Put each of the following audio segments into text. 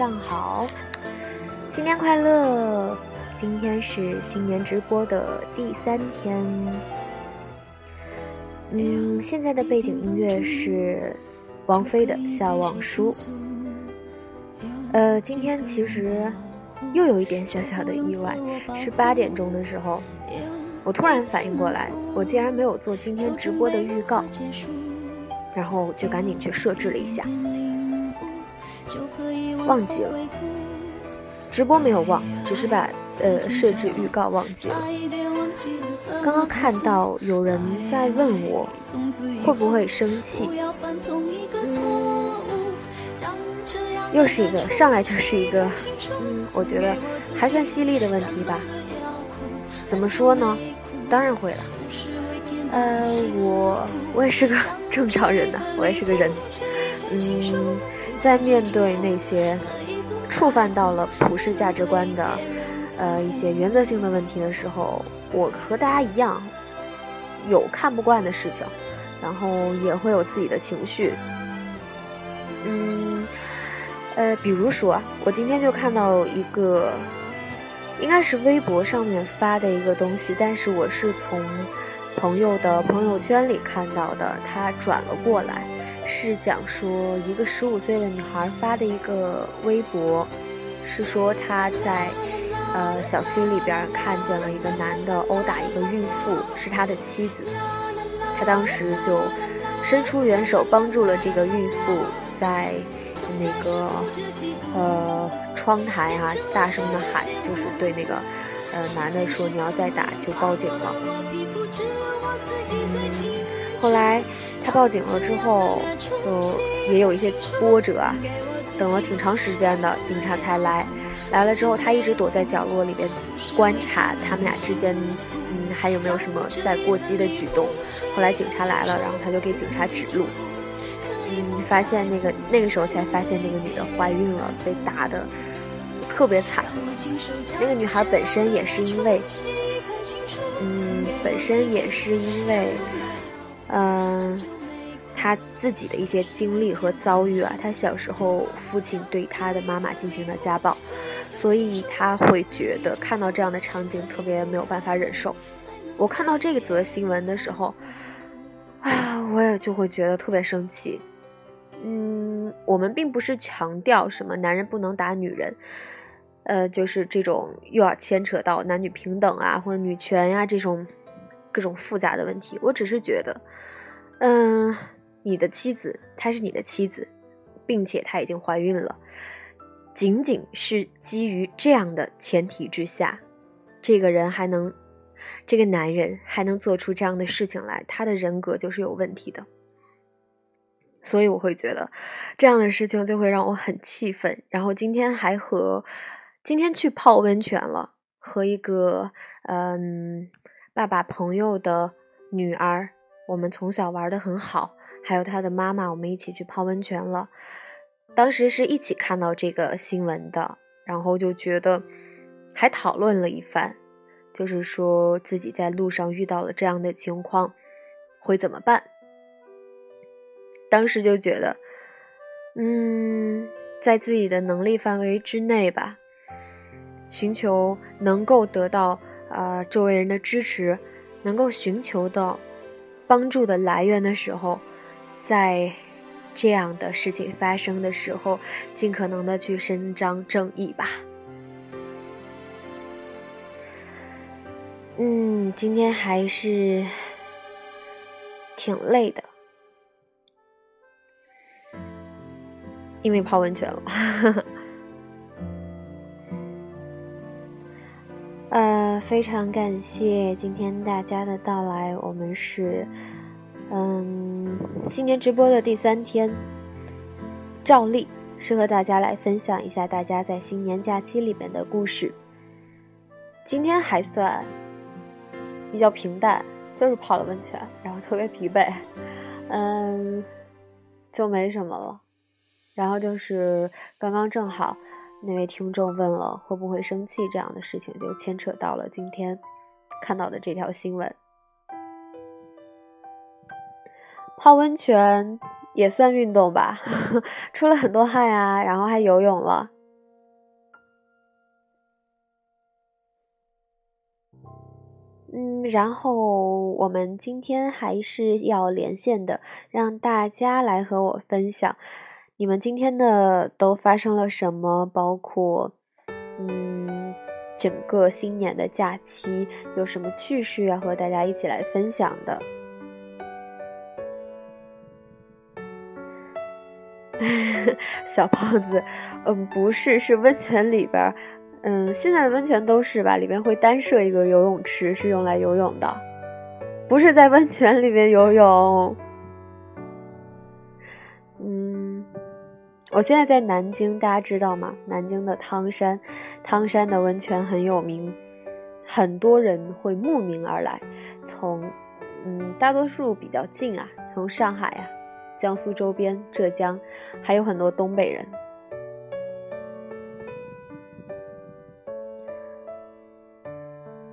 上好，新年快乐！今天是新年直播的第三天。嗯，现在的背景音乐是王菲的《笑忘书》。呃，今天其实又有一点小小的意外，是八点钟的时候，我突然反应过来，我竟然没有做今天直播的预告，然后就赶紧去设置了一下，忘记了。直播没有忘，只是把呃设置预告忘记了。刚刚看到有人在问我会不会生气，嗯，又是一个上来就是一个，嗯，我觉得还算犀利的问题吧。怎么说呢？当然会了。呃，我我也是个 正常人呐、我也是个人。嗯，在面对那些触犯到了普世价值观的，呃一些原则性的问题的时候，我和大家一样，有看不惯的事情，然后也会有自己的情绪。嗯，呃，比如说，我今天就看到一个，应该是微博上面发的一个东西，但是我是从朋友的朋友圈里看到的，他转了过来。是讲说一个十五岁的女孩发的一个微博，是说她在呃小区里边看见了一个男的殴打一个孕妇，是他的妻子。他当时就伸出援手帮助了这个孕妇，在那个呃窗台啊大声的喊，就是对那个呃男的说你要再打就报警了。后来他报警了之后，就也有一些波折啊，等了挺长时间的，警察才来。来了之后，他一直躲在角落里边观察他们俩之间，嗯，还有没有什么再过激的举动。后来警察来了，然后他就给警察指路，嗯，发现那个那个时候才发现那个女的怀孕了，被打的特别惨。那个女孩本身也是因为，嗯，本身也是因为。嗯，他自己的一些经历和遭遇啊，他小时候父亲对他的妈妈进行了家暴，所以他会觉得看到这样的场景特别没有办法忍受。我看到这个则新闻的时候，啊，我也就会觉得特别生气。嗯，我们并不是强调什么男人不能打女人，呃，就是这种又要牵扯到男女平等啊，或者女权呀、这种各种复杂的问题。我只是觉得。嗯，你的妻子，她是你的妻子，并且她已经怀孕了。仅仅是基于这样的前提之下，这个人还能，这个男人还能做出这样的事情来，他的人格就是有问题的。所以我会觉得，这样的事情就会让我很气愤。然后今天还和今天去泡温泉了，和一个嗯爸爸朋友的女儿。我们从小玩的很好，还有他的妈妈，我们一起去泡温泉了。当时是一起看到这个新闻的，然后就觉得还讨论了一番，就是说自己在路上遇到了这样的情况会怎么办。当时就觉得，嗯，在自己的能力范围之内吧，寻求能够得到呃周围人的支持，能够寻求到。帮助的来源的时候，在这样的事情发生的时候，尽可能的去伸张正义吧。嗯，今天还是挺累的，因为泡温泉了。非常感谢今天大家的到来，我们是嗯新年直播的第三天，照例是和大家来分享一下大家在新年假期里面的故事。今天还算。比较平淡，就是泡了温泉，然后特别疲惫，嗯，就没什么了。然后就是刚刚正好那位听众问了会不会生气这样的事情，就牵扯到了今天看到的这条新闻。泡温泉也算运动吧，出了很多汗啊，然后还游泳了。嗯，然后我们今天还是要连线的，让大家来和我分享你们今天的都发生了什么，包括嗯整个新年的假期有什么趣事要和大家一起来分享的。小胖子，嗯，不是，是温泉里边。嗯，现在的温泉都是吧，里面会单设一个游泳池，是用来游泳的，不是在温泉里面游泳。我现在在南京，大家知道吗？南京的汤山，汤山的温泉很有名，很多人会慕名而来，从嗯，大多数比较近啊，从上海啊、江苏周边、浙江，还有很多东北人。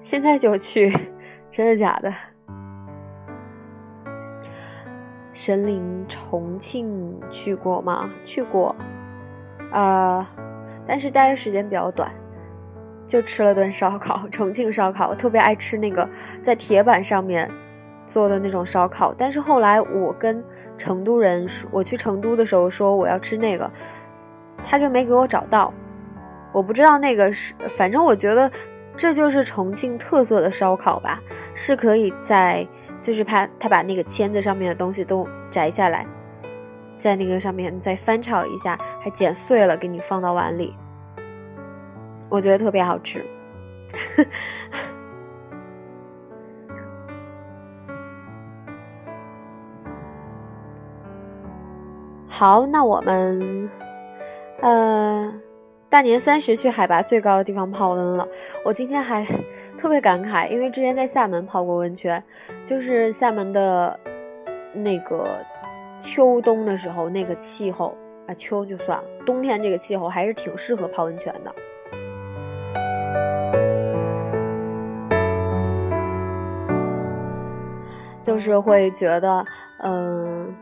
现在就去，真的假的？神灵重庆去过吗？去过，啊，但是待的时间比较短，就吃了顿烧烤。重庆烧烤，我特别爱吃那个在铁板上面做的那种烧烤。但是后来我跟成都人说，我去成都的时候说我要吃那个，他就没给我找到。我不知道那个是，反正我觉得。这就是重庆特色的烧烤吧，是可以在，就是怕他把那个签子上面的东西都摘下来，在那个上面再翻炒一下，还剪碎了给你放到碗里，我觉得特别好吃。好，那我们，呃。大年三十去海拔最高的地方泡温了，我今天还特别感慨，因为之前在厦门泡过温泉，就是厦门的那个秋冬的时候，那个气候啊，秋就算了，冬天这个气候还是挺适合泡温泉的，就是会觉得嗯，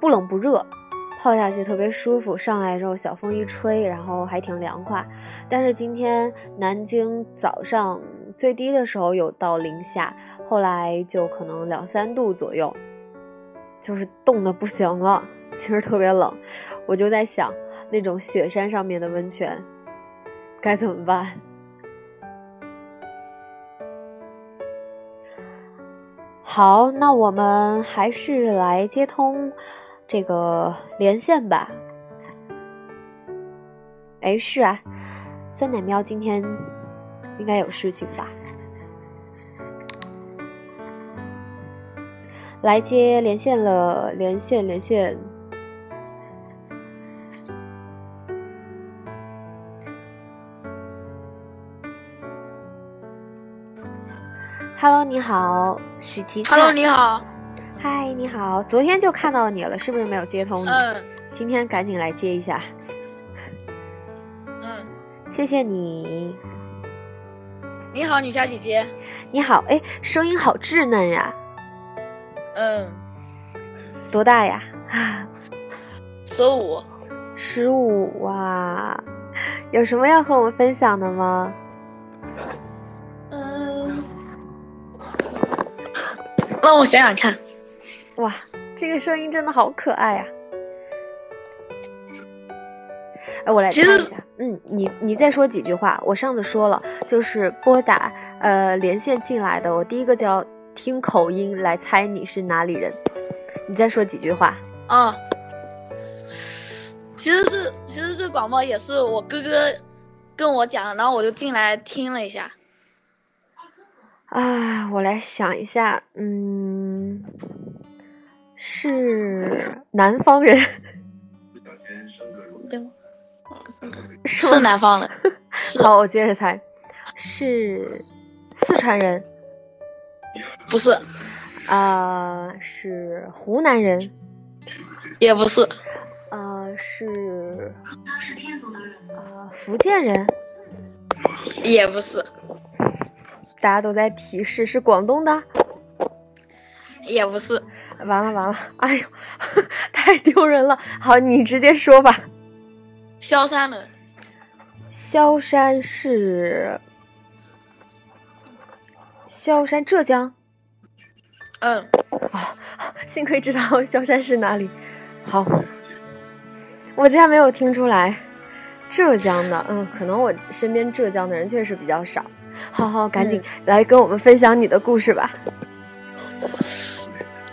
不冷不热。泡下去特别舒服，上来之后小风一吹，然后还挺凉快。但是今天南京早上最低的时候有到零下，后来就可能两三度左右，就是冻得不行了，其实特别冷。我就在想，那种雪山上面的温泉该怎么办？好，那我们还是来接通。这个连线吧，哎，是啊，酸奶喵今天应该有事情吧？来接连线了，连线连线。Hello，你好，许琪。Hello，你好。嗨，你好，昨天就看到你了，是不是没有接通你？嗯。今天赶紧来接一下。嗯。谢谢你。你好，女侠姐姐。你好，哎，声音好稚嫩呀。嗯。多大呀？十五。十五哇，有什么要和我们分享的吗？嗯。让我想想看。哇，这个声音真的好可爱呀！哎，我来看一下。嗯，你你再说几句话。我上次说了，就是拨打呃连线进来的，我第一个就要听口音来猜你是哪里人。你再说几句话。啊，其实这其实这广播也是我哥哥跟我讲的，然后我就进来听了一下。啊，我来想一下，嗯，是南方人？是是南方人，是好，我接着猜，是四川人，不是？啊、是湖南人，也不是，呃，是呃福建人，也不是，大家都在提示是广东的，也不是，完了完了，哎呦，太丢人了。好，你直接说吧。萧山的。萧山是萧山，浙江。嗯，幸亏知道萧山是哪里。好，我竟然没有听出来，浙江的，嗯，可能我身边浙江的人确实比较少。好好，赶紧来跟我们分享你的故事吧。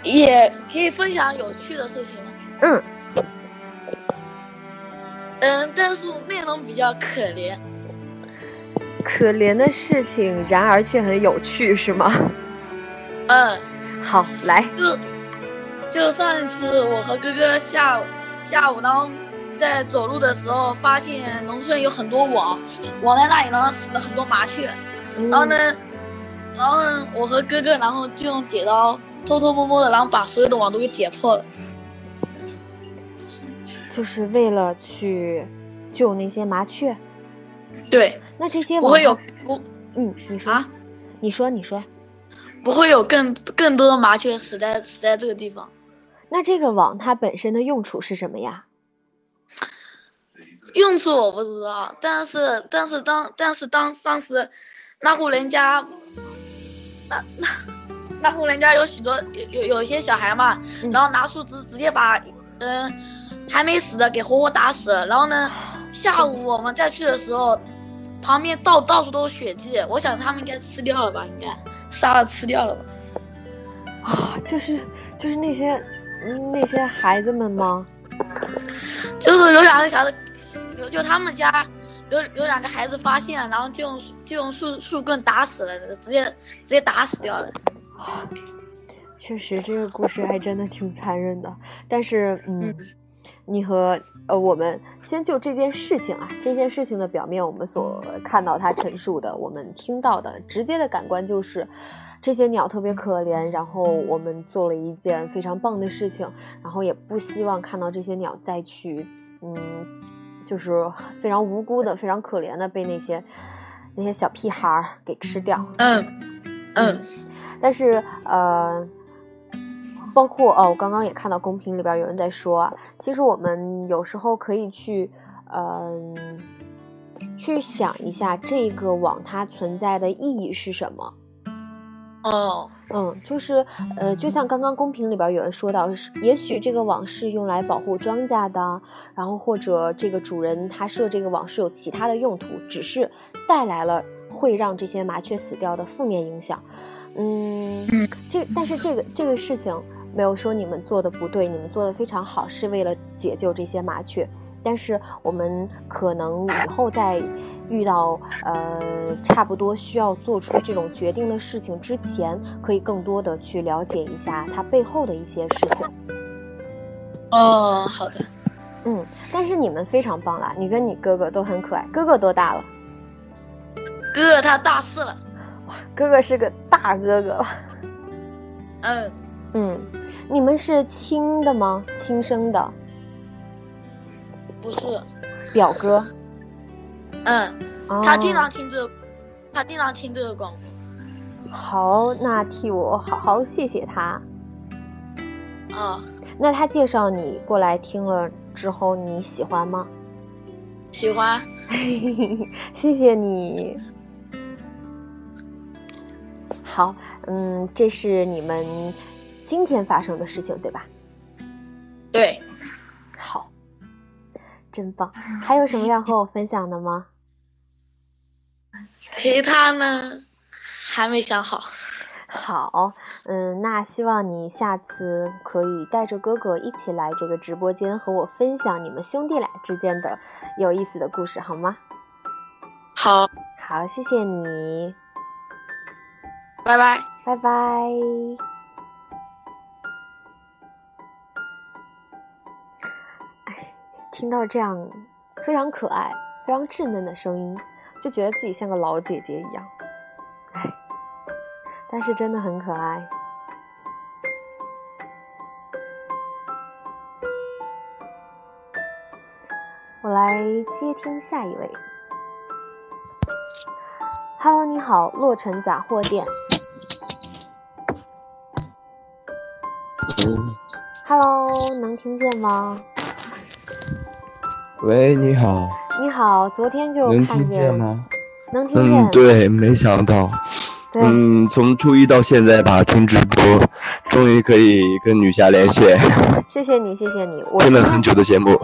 也可以分享有趣的事情吗？嗯，嗯，但是内容比较可怜。可怜的事情，然而却很有趣，是吗？嗯，好，来，就就上一次我和哥哥下午下午，然后在走路的时候，发现农村有很多网，网在那里，然后死了很多麻雀。嗯然后呢，然后呢，我和哥哥，然后就用剪刀偷偷摸摸的，然后把所有的网都给解破了。就是为了去救那些麻雀。对，那这些不会有不嗯，你说，啊，你说，你说。不会有更更多的麻雀死在死在这个地方。那这个网它本身的用处是什么呀？用处我不知道，但是但是当但是当当时那户人家，那那那户人家有许多有有有一些小孩嘛，嗯然后拿树枝直接把嗯、还没死的给活活打死。然后呢，下午我们再去的时候，旁边到到处都是血迹，我想他们应该吃掉了吧，应该杀了吃掉了吧。啊，就是就是那些嗯那些孩子们吗？就是有两个小子，有就他们家有有两个孩子发现，然后就用就用树树棍打死了，直接直接打死掉了。确实，这个故事还真的挺残忍的。但是，嗯，嗯你和呃，我们先就这件事情啊，这件事情的表面，我们所看到它陈述的，我们听到的直接的感官就是，这些鸟特别可怜，然后我们做了一件非常棒的事情，然后也不希望看到这些鸟再去，嗯，就是非常无辜的、非常可怜的被那些那些小屁孩儿给吃掉。嗯嗯但是呃，包括哦，我刚刚也看到公屏里边有人在说啊，其实我们有时候可以去嗯、去想一下这个网它存在的意义是什么。哦嗯，就是呃，就像刚刚公屏里边有人说到，是也许这个网是用来保护庄稼的，然后或者这个主人他设这个网是有其他的用途，只是带来了会让这些麻雀死掉的负面影响。嗯，嗯这但是这个这个事情没有说你们做的不对，你们做的非常好，是为了解救这些麻雀。但是我们可能以后在遇到呃差不多需要做出这种决定的事情之前，可以更多的去了解一下它背后的一些事情。哦，好的。嗯，但是你们非常棒啦，你跟你哥哥都很可爱。哥哥多大了？哥哥他大四了。哥哥是个大哥哥了。嗯，嗯，你们是亲的吗？亲生的不是。表哥？嗯，哦、他经常听这个，他经常听这个广播。好，那替我好好谢谢他。嗯、那他介绍你过来听了之后，你喜欢吗？喜欢。谢谢你。好，嗯，这是你们今天发生的事情，对吧？对。好，真棒。还有什么要和我分享的吗？陪他呢，还没想好。好，嗯，那希望你下次可以带着哥哥一起来这个直播间和我分享你们兄弟俩之间的有意思的故事，好吗？好，好，谢谢你，拜拜。拜拜。哎，听到这样非常可爱、非常稚嫩的声音，就觉得自己像个老姐姐一样。哎，但是真的很可爱。我来接听下一位。Hello，你好，洛城杂货店。嗯，Hello，能听见吗？喂，你好，你好，昨天就能听看见见吗？能听见。嗯，对，没想到，对嗯，从初一到现在吧，听直播，终于可以跟女侠连线，谢谢你，谢谢你，我听了很久的节目。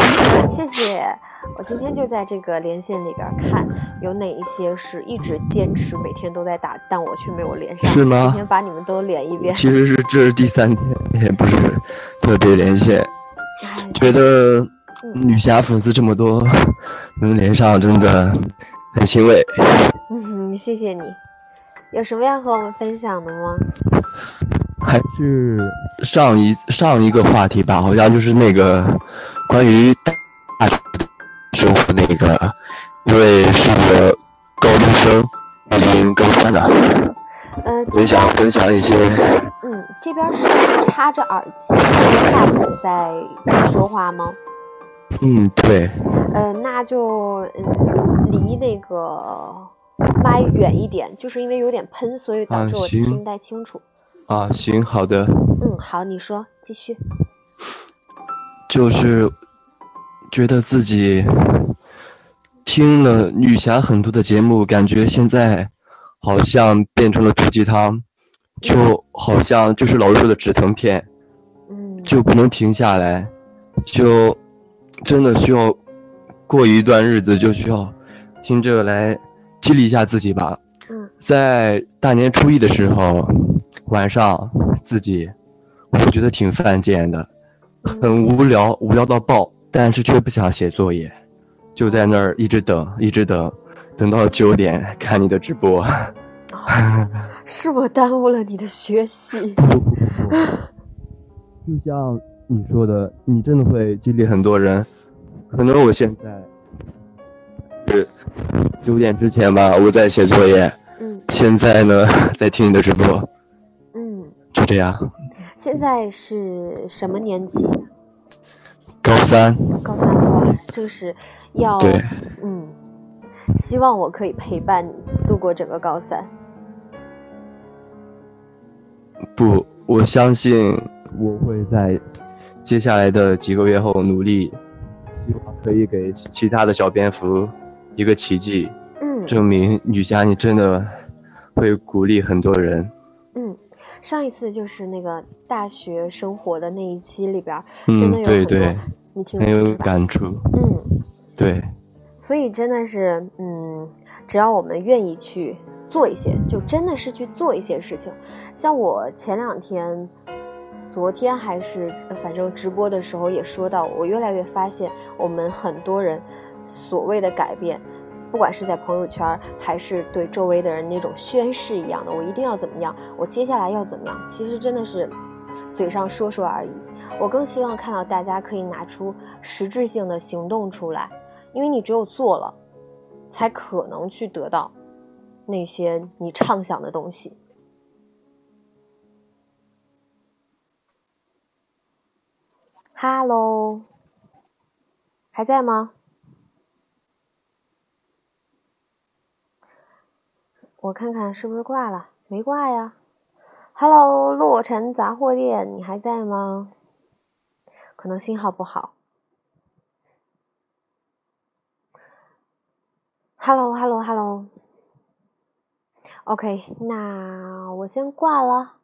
谢谢。我今天就在这个连线里边看，有哪一些是一直坚持每天都在打，但我却没有连上。是吗今天把你们都连一遍。其实是这是第三天，也不是特别连线，哎觉得嗯女侠粉丝这么多，能连上真的很欣慰。嗯，谢谢你。有什么要和我们分享的吗？还是上一上一个话题吧，好像就是那个关于大学生活那个，因为是个高中生，已经高三了，呃，我也想分享一些。嗯，这边是插着耳机用话筒在说话吗？嗯，对，呃，那就嗯离那个麦远一点，就是因为有点喷，所以导啊致我听不太清楚。啊，行，好的，嗯，好，你说，继续。就是觉得自己听了女侠很多的节目，感觉现在好像变成了毒鸡汤，就好像就是老师说的止疼片。嗯，就不能停下来，就真的需要过一段日子，就需要听这个来激励一下自己吧。嗯在大年初一的时候，晚上自己我觉得挺犯贱的，很无聊，无聊到爆，但是却不想写作业，就在那儿一直等，一直等，等到九点 看你的直播。哦是我耽误了你的学习。不不不不，就像你说的，你真的会激励很多人。可能我现在是九点之前吧，我在写作业，嗯现在呢 在听你的直播，嗯，就这样。现在是什么年级？高三，高三哇，这个是要对，嗯，希望我可以陪伴你度过整个高三。不，我相信我会在接下来的几个月后努力，希望可以给其他的小蝙蝠一个奇迹，嗯证明女侠你真的会鼓励很多人。嗯，上一次就是那个大学生活的那一期里边儿，真的嗯，有很多对对，你听很有感触。嗯。对，所以真的是，嗯，只要我们愿意去做一些，就真的是去做一些事情。像我前两天，昨天还是呃反正直播的时候也说到，我越来越发现，我们很多人所谓的改变，不管是在朋友圈，还是对周围的人那种宣誓一样的，我一定要怎么样，我接下来要怎么样，其实真的是嘴上说说而已。我更希望看到大家可以拿出实质性的行动出来。因为你只有做了，才可能去得到那些你畅想的东西。哈喽，还在吗？我看看是不是挂了，没挂呀。Hello，洛城杂货店，你还在吗？可能信号不好。Hello，Hello，Hello。OK，那我先挂了。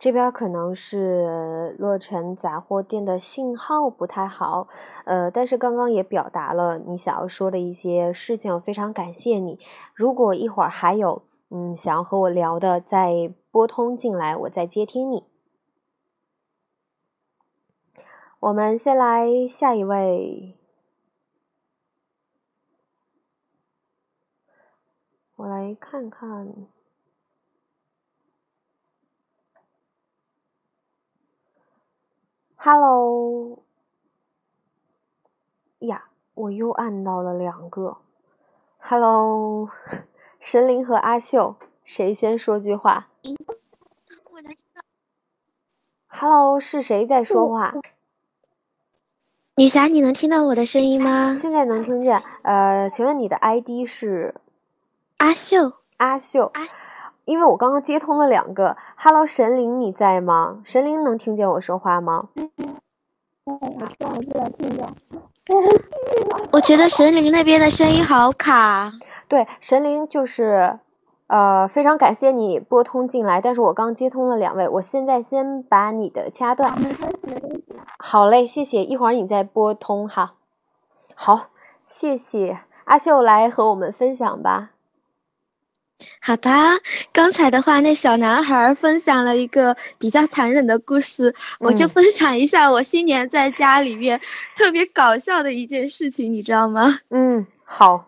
这边可能是洛城杂货店的信号不太好，呃，但是刚刚也表达了你想要说的一些事情，非常感谢你。如果一会儿还有嗯想要和我聊的，再拨通进来，我再接听你。我们先来下一位，我来看看。Hello，呀，我又按到了两个。Hello，神灵和阿秀，谁先说句话？Hello，是谁在说话？女侠，你能听到我的声音吗？现在能听见。呃，请问你的 ID 是？阿秀，阿秀。因为我刚刚接通了两个，Hello，神灵你在吗？神灵能听见我说话吗？我觉得神灵那边的声音好卡。对，神灵就是，呃，非常感谢你拨通进来，但是我刚接通了两位，我现在先把你的掐断。好嘞，谢谢，一会儿你再拨通哈。好，谢谢阿秀来和我们分享吧。好吧，刚才的话，那小男孩分享了一个比较残忍的故事，我就分享一下我新年在家里面特别搞笑的一件事情，你知道吗？嗯，好。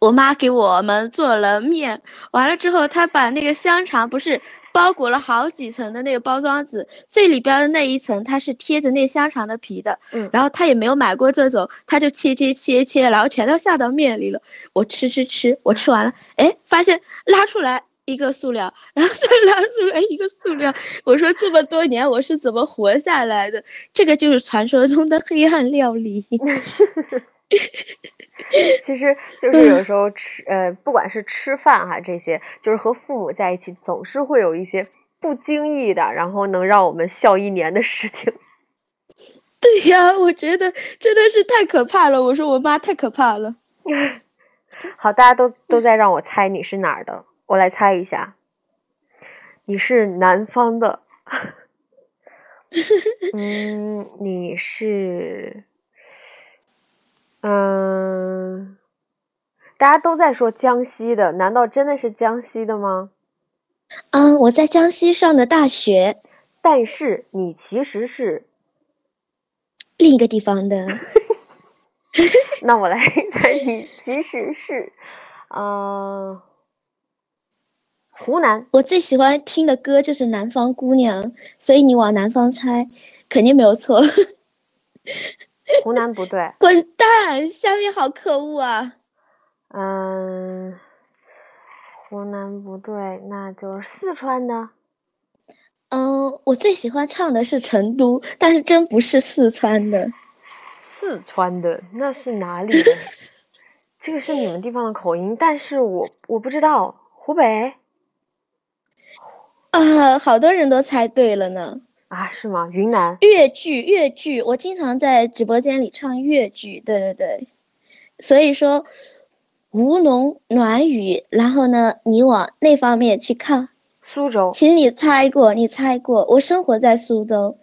我妈给我们做了面，完了之后，她把那个香肠不是包裹了好几层的那个包装纸，最里边的那一层它是贴着那香肠的皮的，嗯，然后他也没有买过这种，他就切切切切，然后全都下到面里了。我吃吃吃，我吃完了，哎，发现拉出来一个塑料，然后再拉出来一个塑料，我说这么多年我是怎么活下来的？这个就是传说中的黑暗料理。其实就是有时候吃，呃，不管是吃饭哈，这些就是和父母在一起，总是会有一些不经意的，然后能让我们笑一年的事情。对呀，我觉得真的是太可怕了。我说我妈太可怕了。好，大家都都在让我猜你是哪儿的，我来猜一下，你是南方的。嗯，你是。嗯，大家都在说江西的，难道真的是江西的吗？嗯，我在江西上的大学，但是你其实是另一个地方的。那我来猜，你其实是，嗯，湖南。我最喜欢听的歌就是《南方姑娘》，所以你往南方猜，肯定没有错。湖南不对，滚蛋！下面好可恶啊！嗯，湖南不对，那就是四川的。嗯，我最喜欢唱的是成都，但是真不是四川的。四川的那是哪里的？这个是你们地方的口音，但是我我不知道。湖北？啊，好多人都猜对了呢。啊，是吗？云南粤剧，粤剧，我经常在直播间里唱粤剧，对对对。所以说，吴侬软语，然后呢，你往那方面去靠。苏州，请你猜过，你猜过，我生活在苏州。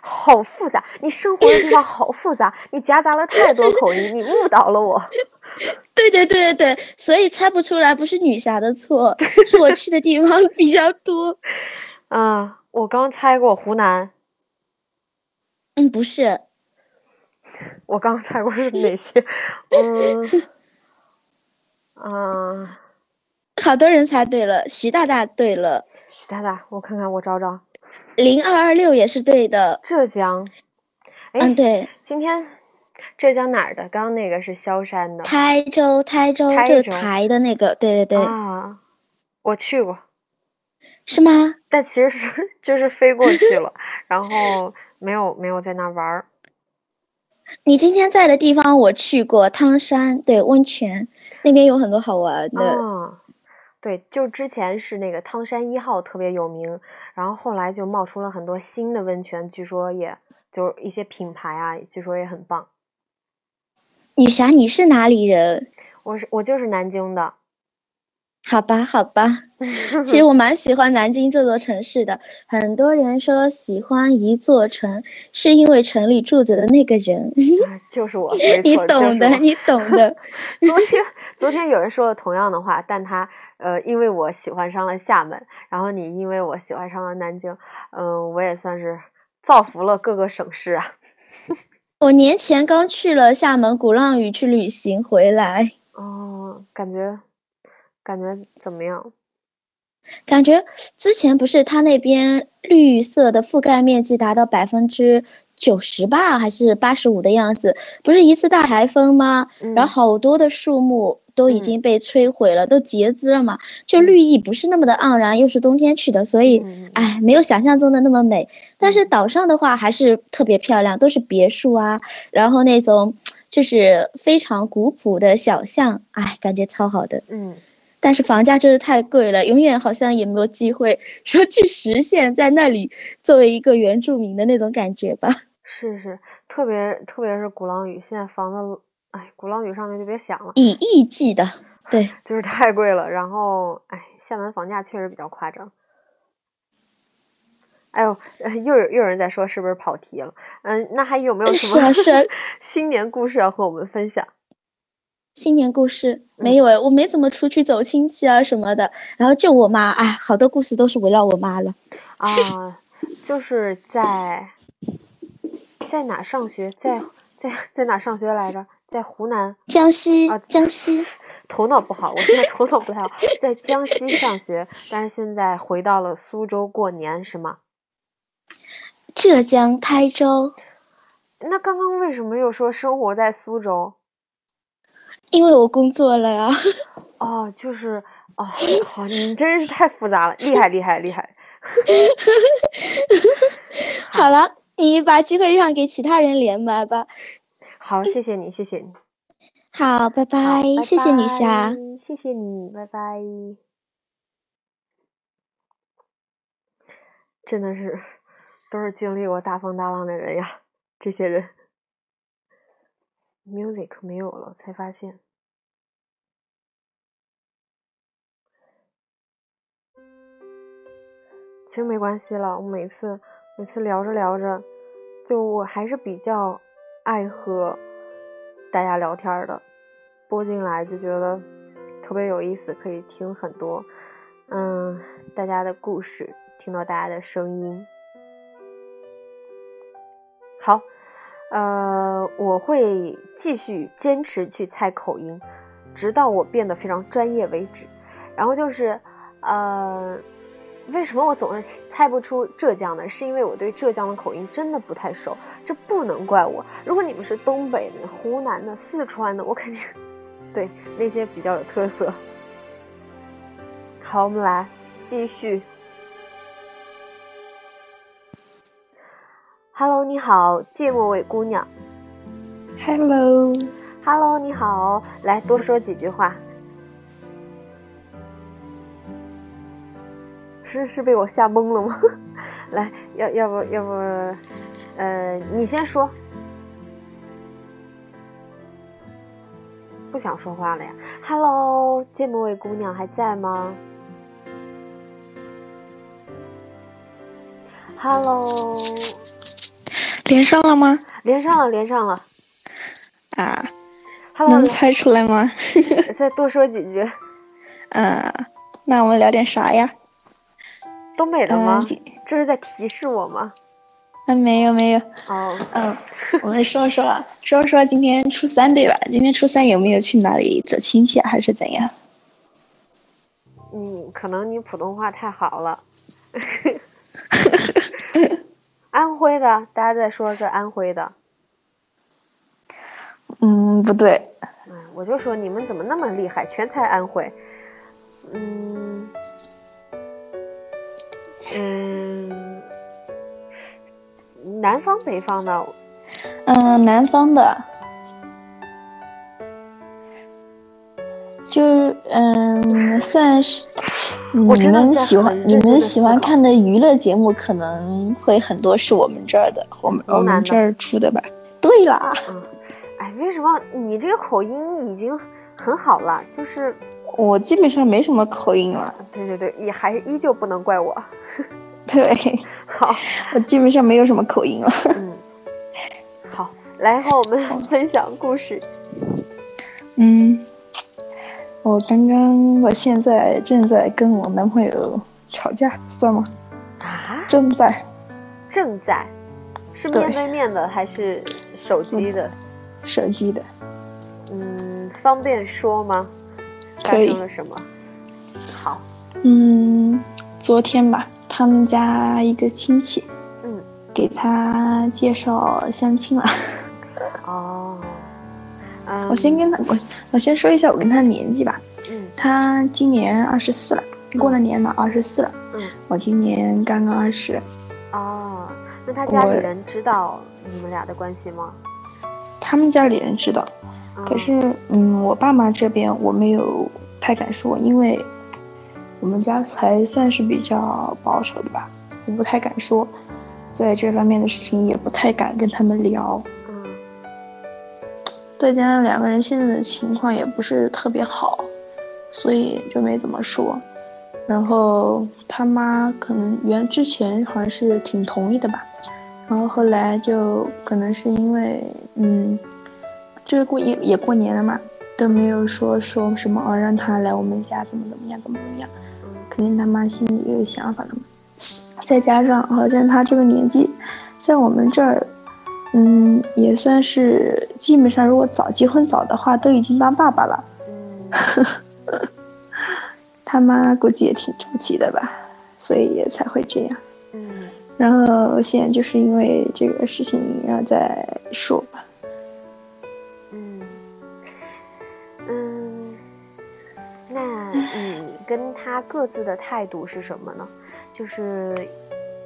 好复杂，你生活的地方好复杂，你夹杂了太多口音，你误导了我。对对对对对，所以猜不出来不是女侠的错，是我去的地方比较多。啊。我刚猜过湖南，嗯，不是。我刚猜过是哪 些？嗯，嗯，好多人猜对了，徐大大对了。徐大大，我看看，我找找。零二二六也是对的。浙江。嗯，对。今天浙江哪儿的？刚刚那个是萧山的。台州，台州，这个台的那个，对对对。啊，我去过。是吗？但其实是 就是飞过去了，然后没有没有在那玩儿。你今天在的地方我去过，汤山对温泉那边有很多好玩的。嗯，对，就之前是那个汤山一号特别有名，然后后来就冒出了很多新的温泉，据说也就一些品牌啊，据说也很棒。女侠，你是哪里人？我是我就是南京的。好吧，好吧。其实我蛮喜欢南京这座城市的。很多人说喜欢一座城，是因为城里住着的那个人。就是我，你懂的，你懂的。昨天，昨天有人说了同样的话，但他呃，因为我喜欢上了厦门，然后你因为我喜欢上了南京，嗯，我也算是造福了各个省市啊。我年前刚去了厦门鼓浪屿去旅行回来。哦，感觉。感觉怎么样？感觉之前不是他那边绿色的覆盖面积达到百分之九十吧，还是八十五的样子？不是一次大台风吗？然后好多的树木都已经被摧毁了，都截肢了嘛，就绿意不是那么的盎然。又是冬天去的，所以哎，没有想象中的那么美。但是岛上的话还是特别漂亮，都是别墅啊，然后那种就是非常古朴的小巷，哎，感觉超好的。嗯。但是房价就是太贵了，永远好像也没有机会说去实现在那里作为一个原住民的那种感觉吧。是是，特别特别是鼓浪屿，现在房子，哎，鼓浪屿上面就别想了，以亿计的，对，就是太贵了。然后，哎，厦门房价确实比较夸张。哎呦，又有又有人在说是不是跑题了？嗯，那还有没有什么 新年故事要和我们分享？新年故事没有哎，我没怎么出去走亲戚啊什么的，然后就我妈，哎，好多故事都是围绕我妈了。啊，就是在在哪上学？在在在哪上学来着？在湖南、江西啊，江西。头脑不好，我现在头脑不太好。在江西上学，但是现在回到了苏州过年，是吗？浙江台州。那刚刚为什么又说生活在苏州？因为我工作了呀。哦，就是哦，好，你真是太复杂了，厉害厉害厉害。好了，你把机会让给其他人连麦吧。好，谢谢你，谢谢你。好，拜拜，谢谢女侠，谢谢你，拜拜。真的是，都是经历过大风大浪的人呀，这些人。music 没有了，才发现。其实没关系了，我每次每次聊着聊着，就我还是比较爱和大家聊天的，播进来就觉得特别有意思，可以听很多，嗯，大家的故事，听到大家的声音，好。呃，我会继续坚持去猜口音，直到我变得非常专业为止。然后就是，呃，为什么我总是猜不出浙江的？是因为我对浙江的口音真的不太熟，这不能怪我。如果你们是东北的、湖南的、四川的，我肯定对那些比较有特色。好，我们来继续。Hello，你好，芥末味姑娘。Hello，Hello，你好，来多说几句话。是是被我吓懵了吗？来，要要不要不，呃，你先说。不想说话了呀。Hello，芥末味姑娘还在吗？Hello。连上了吗？连上了，连上了。啊，能猜出来吗？再多说几句。嗯，那我们聊点啥呀？东北的吗？这是在提示我吗？啊，没有没有。哦，嗯，我们说说说说今天初三对吧？今天初三有没有去哪里走亲戚啊，还是怎样？嗯，可能你普通话太好了。安徽的，大家在说是安徽的。嗯，不对。嗯，我就说你们怎么那么厉害，全猜安徽。嗯嗯，南方北方的。嗯，南方的。就是嗯，算是。你们喜欢你们喜欢看的娱乐节目可能会很多是我们这儿的，我们我们这儿出的吧？对啦，嗯，哎，为什么你这个口音已经很好了？就是我基本上没什么口音了。对对对，也还是依旧不能怪我。对，好，我基本上没有什么口音了。嗯，好，来和我们分享故事。嗯，我刚刚，我现在正在跟我男朋友吵架，算吗？啊？正在？正在？是面对面的还是手机的？手机的。嗯，方便说吗？发生了什么？好。嗯，昨天吧，他们家一个亲戚，嗯，给他介绍相亲了。哦。我先跟他，我我先说一下我跟他年纪吧。嗯。他今年二十四了，过了年了，二十四了。嗯。我今年刚刚二十。哦，那他家里人知道你们俩的关系吗？他们家里人知道，可是，嗯，我爸妈这边我没有太敢说，因为我们家才算是比较保守的吧，我不太敢说，在这方面的事情也不太敢跟他们聊。嗯。再加上两个人现在的情况也不是特别好，所以就没怎么说。然后他妈可能原之前好像是挺同意的吧。然后后来就可能是因为，嗯，这个过也也过年了嘛，都没有说说什么哦，让他来我们家怎么怎么样，怎么怎么样，肯定他妈心里也有想法的嘛。再加上好像他这个年纪，在我们这儿，嗯，也算是基本上如果早结婚早的话，都已经当爸爸了。他妈估计也挺着急的吧，所以也才会这样。然后现在就是因为这个事情，然后再说吧。那你跟他各自的态度是什么呢？就是，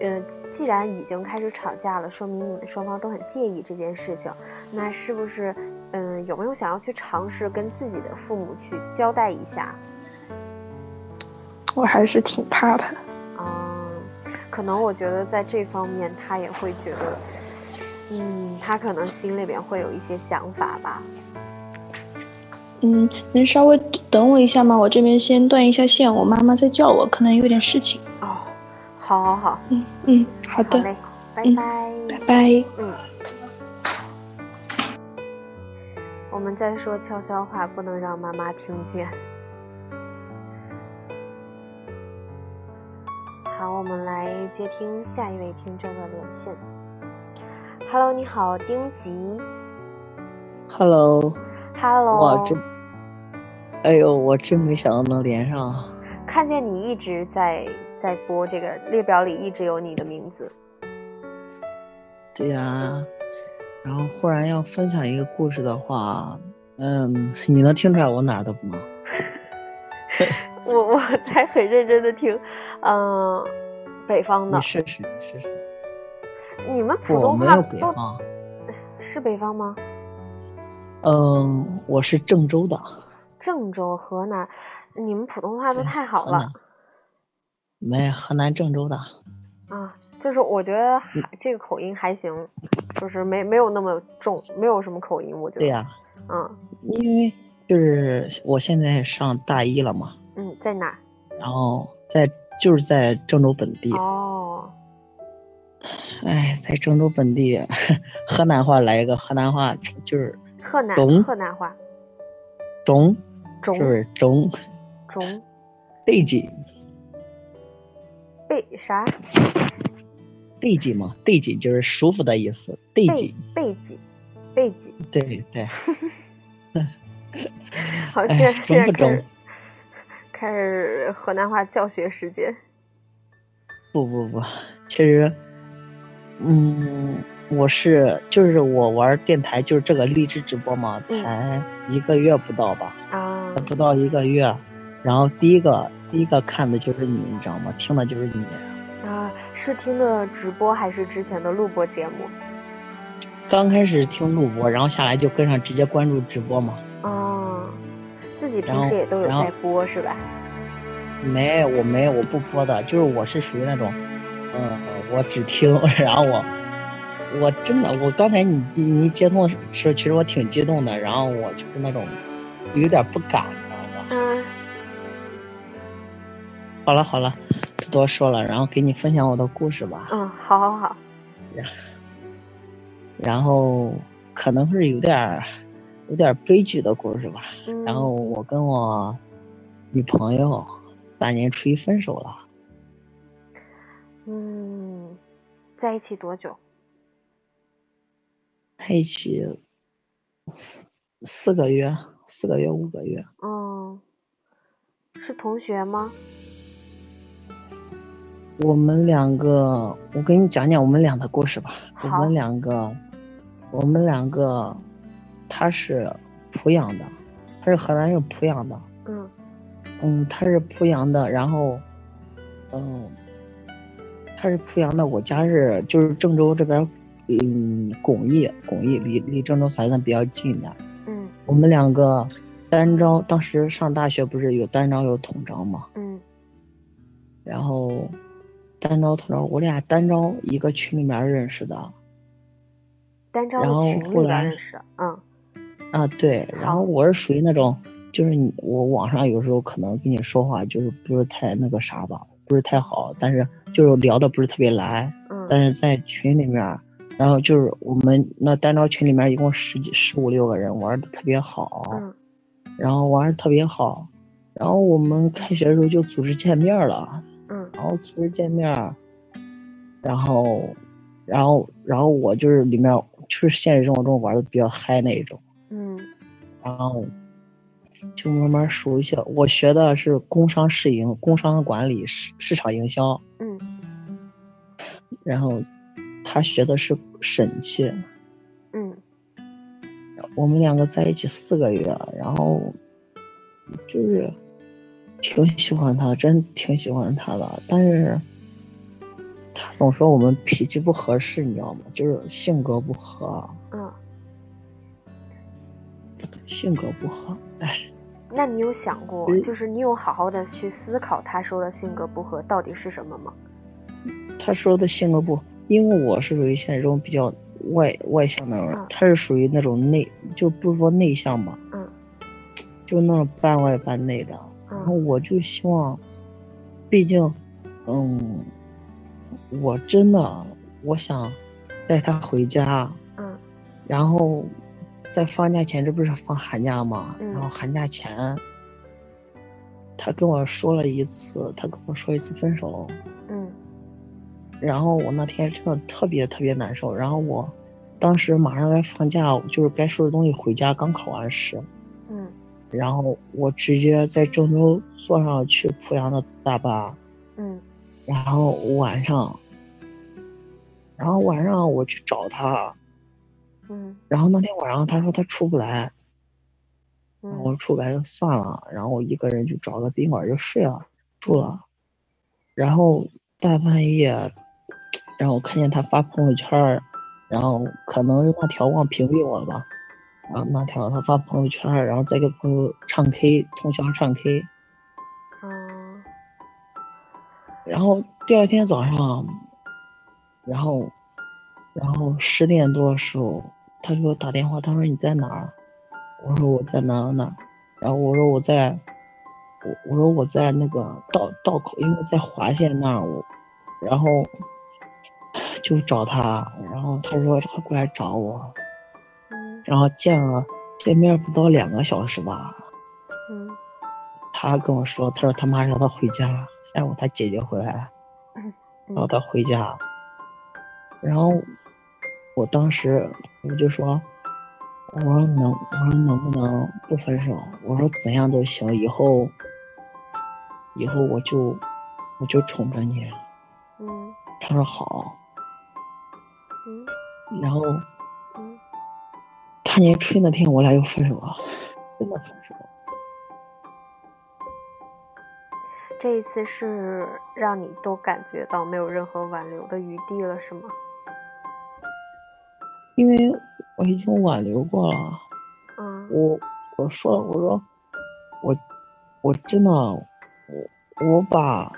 呃，既然已经开始吵架了，说明你们双方都很介意这件事情。那是不是，嗯，有没有想要去尝试跟自己的父母去交代一下？我还是挺怕的。可能我觉得在这方面，他也会觉得，嗯，他可能心里边会有一些想法吧。嗯，能稍微等我一下吗？我这边先断一下线，我妈妈在叫我，可能有点事情。哦，好，好，好，嗯嗯，好的，拜拜，拜拜，嗯。我们在说悄悄话，不能让妈妈听见。好，我们来接听下一位听众的连线。Hello，你好，丁吉。真，哎呦，我真没想到能连上。看见你一直在在播这个列表里，一直有你的名字。对呀，然后忽然要分享一个故事的话，嗯，你能听出来我哪儿的吗？我我在很认真的听，嗯，北方的。你试试你试试。你们普通话北方，是北方吗？嗯，我是郑州的。郑州，河南。你们普通话都太好了。没，河南郑州的。啊，就是我觉得还这个口音还行，就是没没有那么重，没有什么口音，我觉得。对呀。嗯。因为就是我现在上大一了嘛。嗯，在哪？然后在就是在郑州本地哦。哎，在郑州本地，河南话来一个河南话，就是河南河南话。中，中就是中。中。背景。背啥？背景嘛，背景就是舒服的意思。背景。背景。背景。对对。好，现在现在开始。开始河南话教学时间。不不不，其实，嗯，我是就是我玩电台，就是这个励志直播嘛，才一个月不到吧？啊，不到一个月，然后第一个第一个看的就是你，你知道吗？听的就是你。啊，是听的直播还是之前的录播节目？刚开始听录播，然后下来就跟上，直接关注直播嘛。啊自己平时也都有在播是吧？没，我没，我不播的，就是我是属于那种，嗯，我只听，然后我，我真的，我刚才你你接通的时候，其实我挺激动的，然后我就是那种有点不敢，你知道吗？嗯，好了好了，不多说了，然后给你分享我的故事吧。嗯，好好好。然后可能是有点有点悲剧的故事吧。嗯。然后我跟我女朋友大年初一分手了。嗯，在一起多久？在一起四四个月，四个月五个月。嗯，是同学吗？我们两个，我给你讲讲我们俩的故事吧。我们两个，我们两个，他是濮阳的，他是河南省濮阳的。嗯。嗯，他是濮阳的，然后，嗯，他是濮阳的，我家是就是郑州这边。嗯，巩义，巩义离离郑州算算比较近的。嗯，我们两个单招，当时上大学不是有单招有统招吗？嗯，然后单招统招，我俩单招一个群里面认识的。单招群里面认识，嗯。啊，对，然后我是属于那种，就是你我网上有时候可能跟你说话就是不是太那个啥吧，不是太好，但是就是聊的不是特别来。嗯。但是在群里面。然后就是我们那单招群里面一共十几十五六个人玩的特别好，然后玩的特别好，然后我们开学的时候就组织见面了，嗯，然后组织见面，然后，然后然后我就是里面就是现实生活中玩的比较嗨那一种，嗯，然后就慢慢熟悉了。我学的是工商试营、工商管理、市市场营销，嗯，然后。他学的是审计，嗯，我们两个在一起四个月，然后就是挺喜欢他，真挺喜欢他的。但是他总说我们脾气不合适，你知道吗？就是性格不合。嗯，性格不合，哎。那你有想过，就是你有好好的去思考他说的性格不合到底是什么吗？他说的性格不。因为我是属于现实中比较外外向的人，他是属于那种内，就不是说内向吧，嗯，就那种半外半内的。然后我就希望，毕竟，嗯，我真的我想带他回家，嗯，然后在放假前，这不是放寒假嘛？然后寒假前，他跟我说了一次，他跟我说一次分手，嗯。然后我那天真的特别特别难受。然后我，当时马上该放假，就是该收拾东西回家，刚考完试。嗯。然后我直接在郑州坐上去濮阳的大巴。嗯。然后晚上，然后晚上我去找他。嗯。然后那天晚上他说他出不来。嗯。我出不来就算了，然后我一个人就找个宾馆就睡了，住了。然后大半夜。然后我看见他发朋友圈然后可能那条忘屏蔽我了吧，然后那条他发朋友圈然后再给朋友唱 K，通宵唱 K。嗯。然后第二天早上，然后，然后十点多的时候，他给我打电话，他说你在哪儿？我说我在哪哪，然后我说我在，我我说我在那个道道口，因为在华县那儿，我，然后。就找他，然后他说他过来找我，然后见了见面不到两个小时吧，嗯，他跟我说，他说他妈让他回家，下午他姐姐回来，然后他回家，然后我当时我就说，我说能我说能不能不分手？我说怎样都行，以后以后我就我就宠着你，嗯，他说好。嗯，然后，嗯，大年初一那天，我俩又分手了，真的分手。这一次是让你都感觉到没有任何挽留的余地了，是吗？因为我已经挽留过了。嗯。我我说了，我说我我真的我我把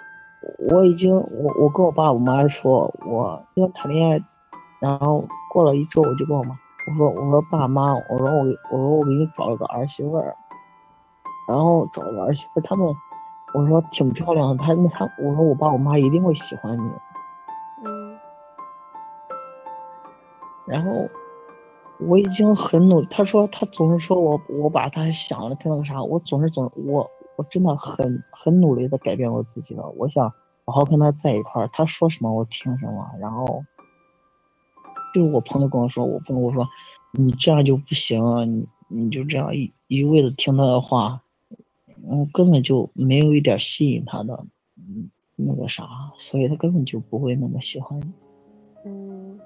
我已经我我跟我爸我妈说，我要谈恋爱。然后过了一周，我就跟我妈我说：“我说爸妈，我说我我说我给你找了个儿媳妇儿。”然后找个儿媳妇，他们我说挺漂亮的，他那他我说我爸我妈一定会喜欢你。嗯。然后我已经很努，他说他总是说我我把他想的他那个啥，我总是总我我真的很很努力的改变我自己了。我想好好跟他在一块儿，他说什么我听什么。然后就是我朋友跟我说，我朋友我说你这样就不行，你你就这样一一味的听他的话。我根本就没有一点吸引他的，嗯，那个啥，所以他根本就不会那么喜欢你。嗯，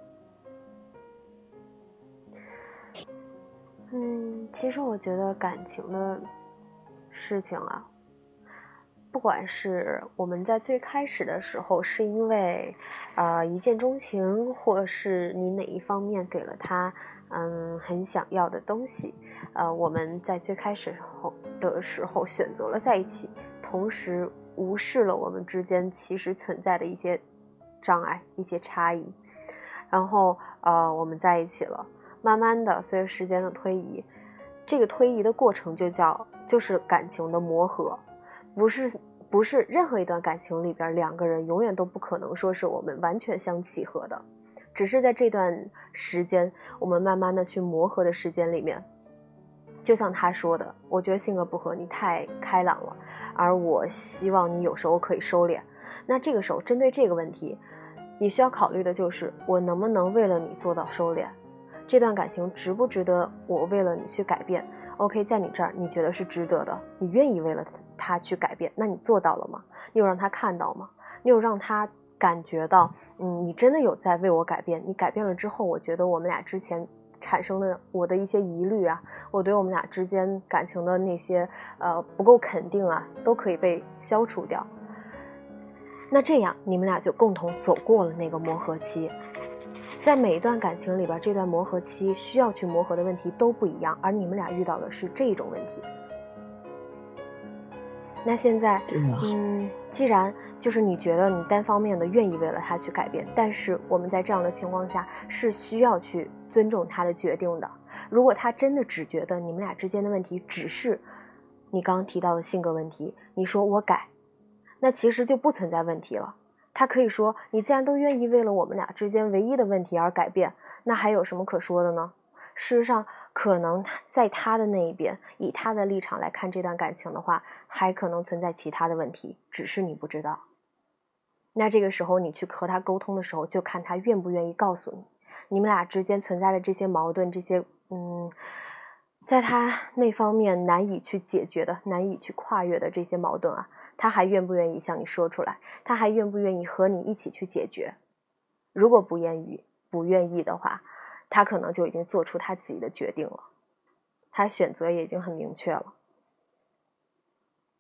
嗯，其实我觉得感情的事情啊，不管是我们在最开始的时候是因为，呃，一见钟情，或是你哪一方面给了他，嗯，很想要的东西。呃，我们在最开始后的时候选择了在一起，同时无视了我们之间其实存在的一些障碍、一些差异，然后呃，我们在一起了。慢慢的，随着时间的推移，这个推移的过程就叫就是感情的磨合，不是不是任何一段感情里边两个人永远都不可能说是我们完全相契合的，只是在这段时间我们慢慢的去磨合的时间里面。就像他说的，我觉得性格不合，你太开朗了，而我希望你有时候可以收敛。那这个时候，针对这个问题，你需要考虑的就是我能不能为了你做到收敛？这段感情值不值得我为了你去改变？OK，在你这儿，你觉得是值得的，你愿意为了他去改变？那你做到了吗？你有让他看到吗？你有让他感觉到，嗯，你真的有在为我改变？你改变了之后，我觉得我们俩之前。产生的我的一些疑虑啊，我对我们俩之间感情的那些呃不够肯定啊，都可以被消除掉。那这样你们俩就共同走过了那个磨合期，在每一段感情里边，这段磨合期需要去磨合的问题都不一样，而你们俩遇到的是这种问题。那现在，嗯，既然就是你觉得你单方面的愿意为了他去改变，但是我们在这样的情况下是需要去尊重他的决定的。如果他真的只觉得你们俩之间的问题只是你刚刚提到的性格问题，你说我改，那其实就不存在问题了。他可以说，你既然都愿意为了我们俩之间唯一的问题而改变，那还有什么可说的呢？事实上。可能在他的那一边，以他的立场来看这段感情的话，还可能存在其他的问题，只是你不知道。那这个时候你去和他沟通的时候，就看他愿不愿意告诉你，你们俩之间存在的这些矛盾，这些嗯，在他那方面难以去解决的、难以去跨越的这些矛盾啊，他还愿不愿意向你说出来？他还愿不愿意和你一起去解决？如果不愿意，不愿意的话。他可能就已经做出他自己的决定了，他选择也已经很明确了。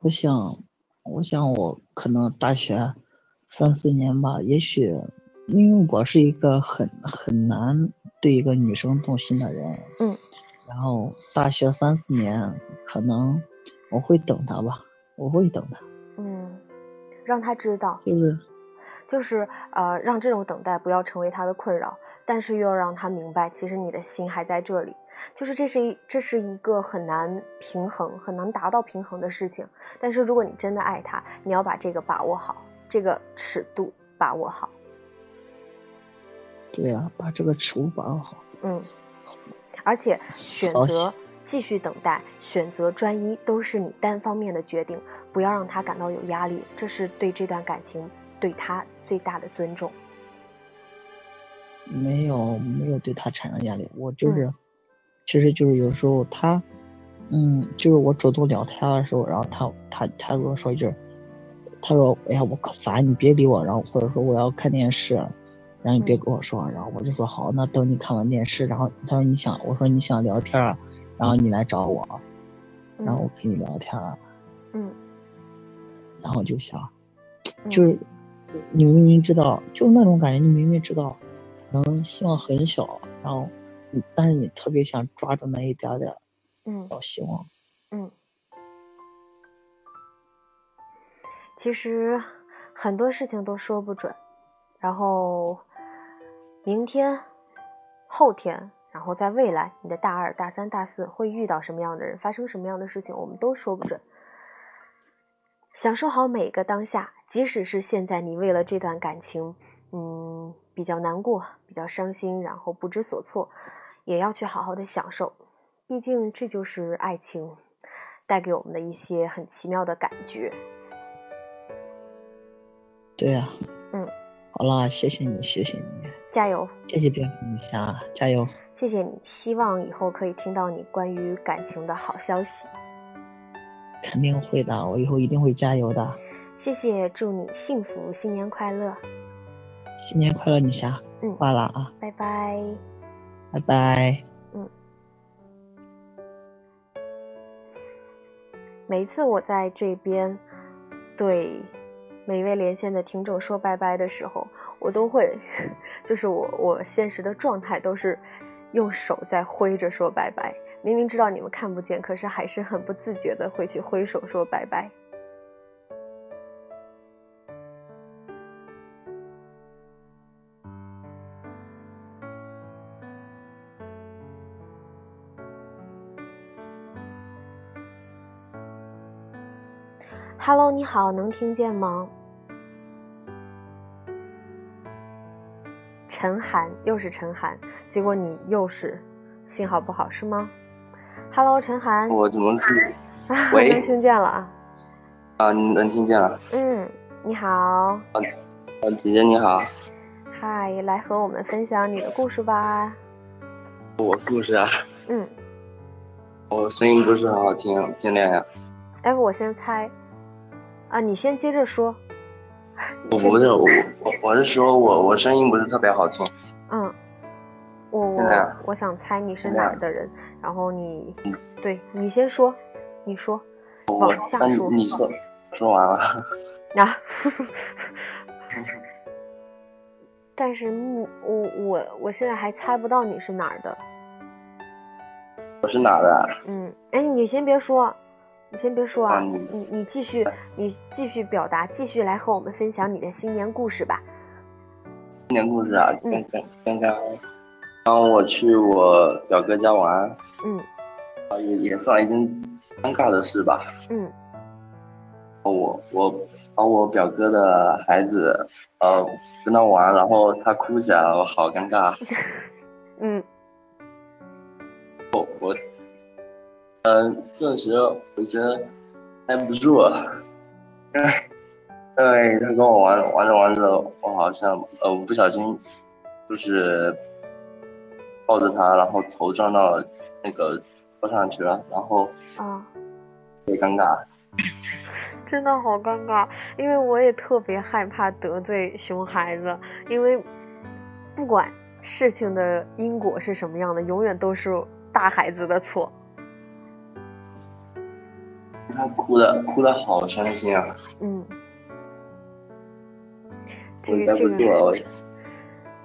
我想，我想我可能大学三四年吧，也许因为我是一个很很难对一个女生动心的人，嗯，然后大学三四年可能我会等他吧，我会等他，嗯，让他知道，就是就是呃，让这种等待不要成为他的困扰。但是又要让他明白，其实你的心还在这里，就是这是一这是一个很难平衡、很难达到平衡的事情。但是如果你真的爱他，你要把这个把握好，这个尺度把握好。对啊，把这个尺度把握好。嗯，而且选择继续等待、选择专一，都是你单方面的决定，不要让他感到有压力，这是对这段感情对他最大的尊重。没有没有对他产生压力，我就是，其实就是有时候他，嗯，就是我主动聊天的时候，然后他他他跟我说一句，他说哎呀我可烦，你别理我，然后或者说我要看电视，然后你别跟我说，然后我就说好，那等你看完电视，然后他说你想，我说你想聊天，然后你来找我，然后我陪你聊天，嗯，然后就想，就是你明明知道，就是那种感觉，你明明知道。可能希望很小，然后，但是你特别想抓住那一点点，嗯，小希望，嗯。其实很多事情都说不准，然后明天、后天，然后在未来，你的大二、大三、大四会遇到什么样的人，发生什么样的事情，我们都说不准。享受好每个当下，即使是现在你为了这段感情，嗯，比较难过、比较伤心，然后不知所措，也要去好好的享受。毕竟这就是爱情带给我们的一些很奇妙的感觉。对呀，嗯，好啦，谢谢你，谢谢你，加油，谢谢表女侠，加油，谢谢你，希望以后可以听到你关于感情的好消息，肯定会的，我以后一定会加油的，谢谢，祝你幸福，新年快乐，新年快乐，女侠，嗯，挂了啊，拜拜，拜拜，嗯，每一次我在这边对。每一位连线的听众说拜拜的时候，我都会，就是我我现实的状态都是用手在挥着说拜拜。明明知道你们看不见，可是还是很不自觉的会去挥手说拜拜。Hello，你好，能听见吗？陈寒，又是陈寒，结果你又是信号不好是吗？Hello，陈涵，我怎么听？喂，能听见了啊？啊，能听见了。嗯，你好。啊，姐姐你好。嗨，来和我们分享你的故事吧。我故事啊？嗯。我声音不是很好听，尽量呀。哎，我先猜。啊，你先接着说。我不是我，我我是说我我声音不是特别好听。嗯。我想猜你是哪儿的人，然后你，对你先说，你说，往下说。你说，说完了。啊。但是目我我我现在还猜不到你是哪儿的。我是哪儿的？嗯，哎，你先别说。你先别说啊，你你继续，你继续表达，继续来和我们分享你的新年故事吧。新年故事啊，刚刚刚刚刚我去我表哥家玩，嗯，啊也也算一件尴尬的事吧，嗯，我我把我表哥的孩子呃跟他玩，然后他哭起来了，我好尴尬，嗯，我我。嗯，顿时我觉得待不住，因为因为他跟我玩玩着玩着，我好像呃我不小心就是抱着他，然后头撞到那个桌上去了，然后啊，特别尴尬，真的好尴尬，因为我也特别害怕得罪熊孩子，因为不管事情的因果是什么样的，永远都是大孩子的错。他哭的哭的好伤心啊！嗯，这个这个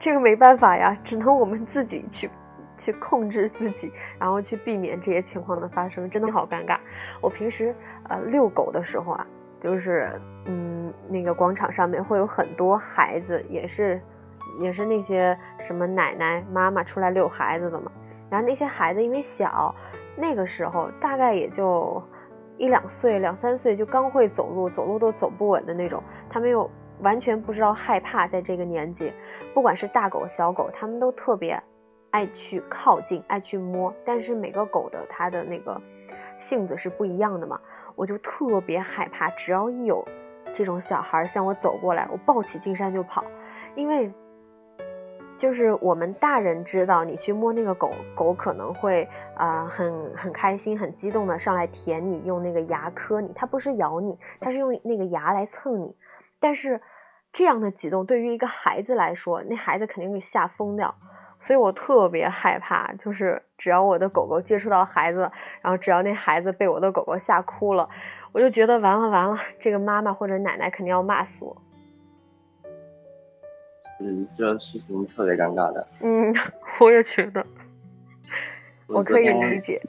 这个没办法呀，只能我们自己去去控制自己，然后去避免这些情况的发生，真的好尴尬。我平时呃遛狗的时候啊，就是嗯那个广场上面会有很多孩子，也是也是那些什么奶奶妈妈出来遛孩子的嘛。然后那些孩子因为小，那个时候大概也就。一两岁、两三岁就刚会走路，走路都走不稳的那种，他们又完全不知道害怕。在这个年纪，不管是大狗、小狗，他们都特别爱去靠近、爱去摸。但是每个狗的它的那个性子是不一样的嘛，我就特别害怕。只要一有这种小孩向我走过来，我抱起金山就跑，因为。就是我们大人知道，你去摸那个狗狗可能会啊很很开心、很激动的上来舔你，用那个牙磕你。它不是咬你，它是用那个牙来蹭你。但是这样的举动对于一个孩子来说，那孩子肯定会吓疯掉。所以我特别害怕，就是只要我的狗狗接触到孩子，然后只要那孩子被我的狗狗吓哭了，我就觉得完了完了，这个妈妈或者奶奶肯定要骂死我。嗯，这事情特别尴尬的。嗯，我也觉得，我可以理解。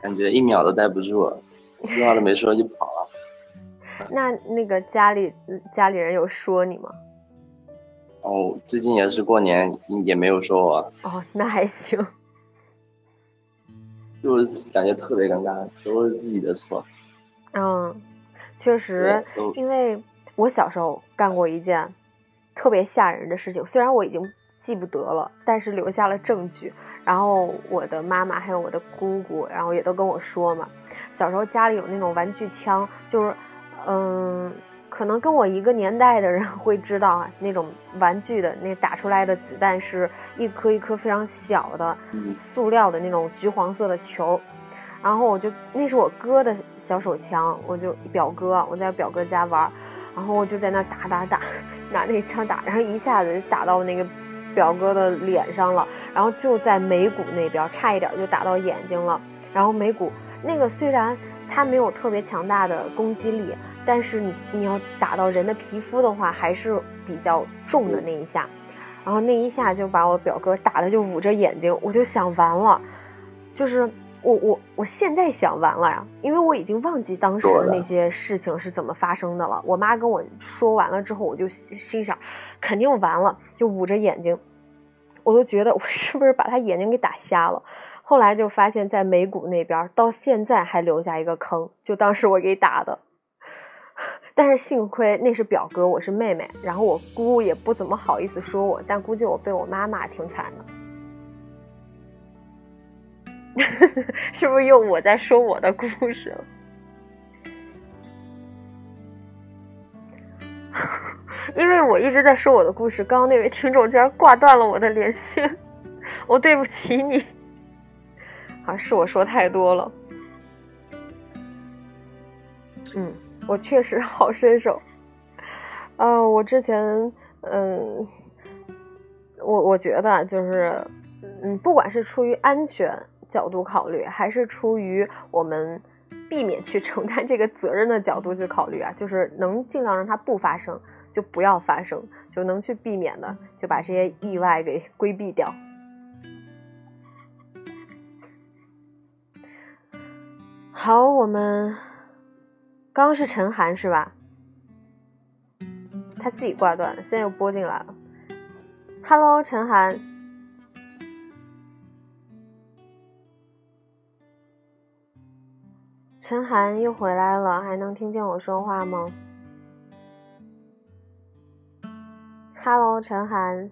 感觉一秒都待不住，一句话都没说就跑了。那那个家里家里人有说你吗？哦，最近也是过年，也没有说我。哦，那还行。就是感觉特别尴尬，都是自己的错。嗯，确实，因为我小时候干过一件特别吓人的事情，虽然我已经记不得了，但是留下了证据。然后我的妈妈还有我的姑姑，然后也都跟我说嘛，小时候家里有那种玩具枪，就是，嗯，可能跟我一个年代的人 会知道啊，那种玩具的那打出来的子弹是一颗一颗非常小的塑料的那种橘黄色的球，然后我就那是我哥的小手枪，我就表哥我在表哥家玩，然后我就在那打打打，拿那个枪打，然后一下子就打到那个。表哥的脸上了，然后就在眉骨那边，差一点就打到眼睛了。然后眉骨那个虽然它没有特别强大的攻击力，但是你你要打到人的皮肤的话，还是比较重的那一下。然后那一下就把我表哥打的就捂着眼睛，我就想完了，就是我我我现在想完了呀，因为我已经忘记当时的那些事情是怎么发生的了。我妈跟我说完了之后，我就心想。肯定完了，就捂着眼睛，我都觉得我是不是把他眼睛给打瞎了。后来就发现，在眉骨那边，到现在还留下一个坑，就当时我给打的。但是幸亏那是表哥，我是妹妹，然后我姑也不怎么好意思说我，但估计我被我妈骂挺惨的。是不是又我在说我的故事了？因为我一直在说我的故事，刚刚那位听众竟然挂断了我的连线，我对不起你。好像是我说太多了。嗯，我确实 好身手。呃，我之前，嗯，我我觉得就是，嗯，不管是出于安全角度考虑，还是出于我们避免去 承担这个责任的角度去考虑啊，就是能尽量让它不发生。就不要发生，就能去避免的，就把这些意外给规避掉。好，我们刚刚是陈涵是吧？他自己挂断了，现在又拨进来了。Hello，陈涵，陈涵又回来了，还能听见我说话吗？Hello，陈涵，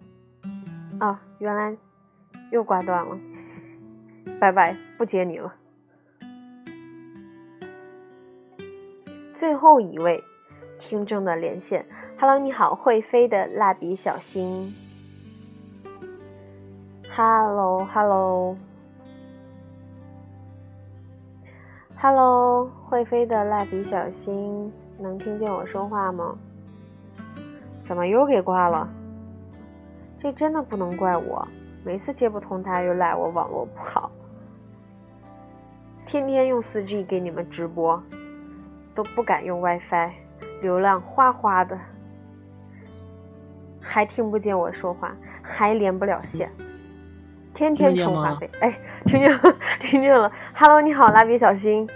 啊，原来又挂断了，拜拜，不接你了。最后一位听众的连线，Hello，你好，会飞的蜡笔小新。Hello，Hello，Hello，会飞的蜡笔小新，能听见我说话吗？怎么又给挂了？这真的不能怪我，每次接不通他又赖我网络不好。天天用 4G 给你们直播，都不敢用 WiFi，流量哗哗的，还听不见我说话，还连不了线，天天充话费。哎，听见了，听见了。Hello，你好，蜡笔小新。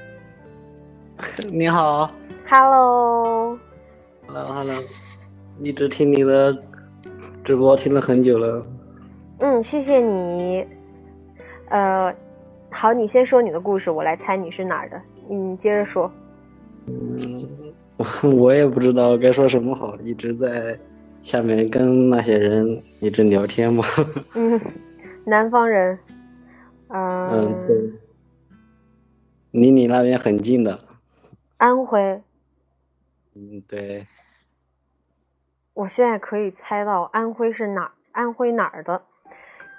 你好。Hello。Hello，Hello。一直听你的直播，听了很久了。嗯，谢谢你。呃，好，你先说你的故事，我来猜你是哪儿的。你接着说。嗯，我也不知道该说什么好，一直在下面跟那些人一直聊天嘛。嗯，南方人。嗯，对。离你那边很近的。安徽。嗯，对。我现在可以猜到安徽是哪？安徽哪儿的？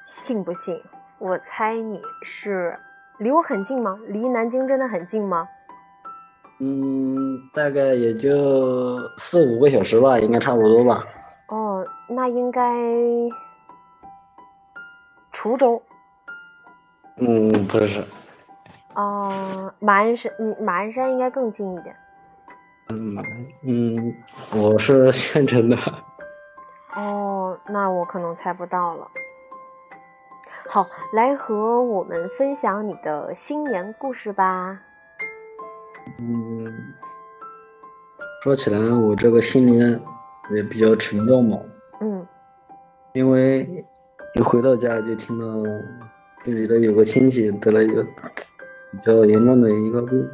信不信？我猜你是离我很近吗？离南京真的很近吗？嗯，大概也就四五个小时吧，应该差不多吧。哦，那应该滁州。嗯，不是。哦，马鞍山，嗯，马鞍山应该更近一点。嗯嗯，我是 县城的。哦，那我可能猜不到了。好，来和我们分享你的新年故事吧。嗯，说起来，我这个新年也比较沉重嘛。嗯。因为一回到家就听到自己的有个亲戚得了一个比较严重的一个病。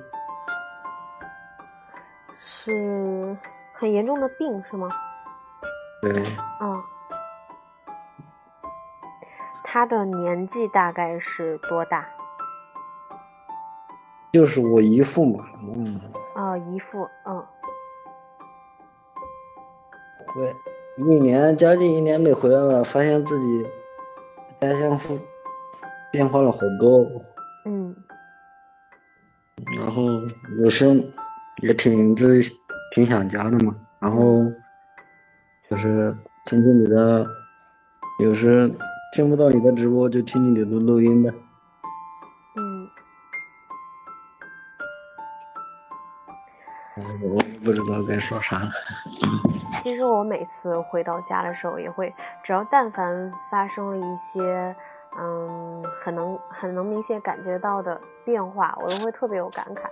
是很严重的病是吗？对。嗯。他的年纪大概是多大？就是我姨父嘛。嗯。哦，姨父，嗯。对，一年将近一年没回来了，发现自己家乡父变化了好多。嗯。然后有时也挺自挺想家的嘛，然后就是听听你的，有时。听不到你的直播，就听听你的录音呗。不知道该说啥了。其实我每次回到家的时候，也会，只要但凡发生了一些，嗯，很能很能明显感觉到的变化，我都会特别有感慨。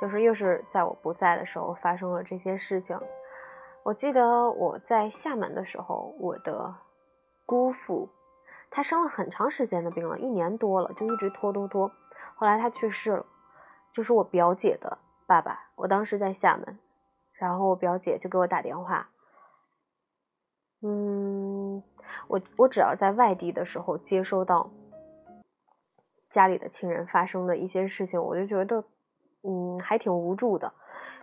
就是又是在我不在的时候发生了这些事情。我记得我在厦门的时候，我的姑父。他生了很长时间的病了，一年多了，就一直拖拖拖。后来他去世了，就是我表姐的爸爸。我当时在厦门，然后我表姐就给我打电话。嗯，我我只要在外地的时候接收到家里的亲人发生的一些事情，我就觉得，嗯，还挺无助的。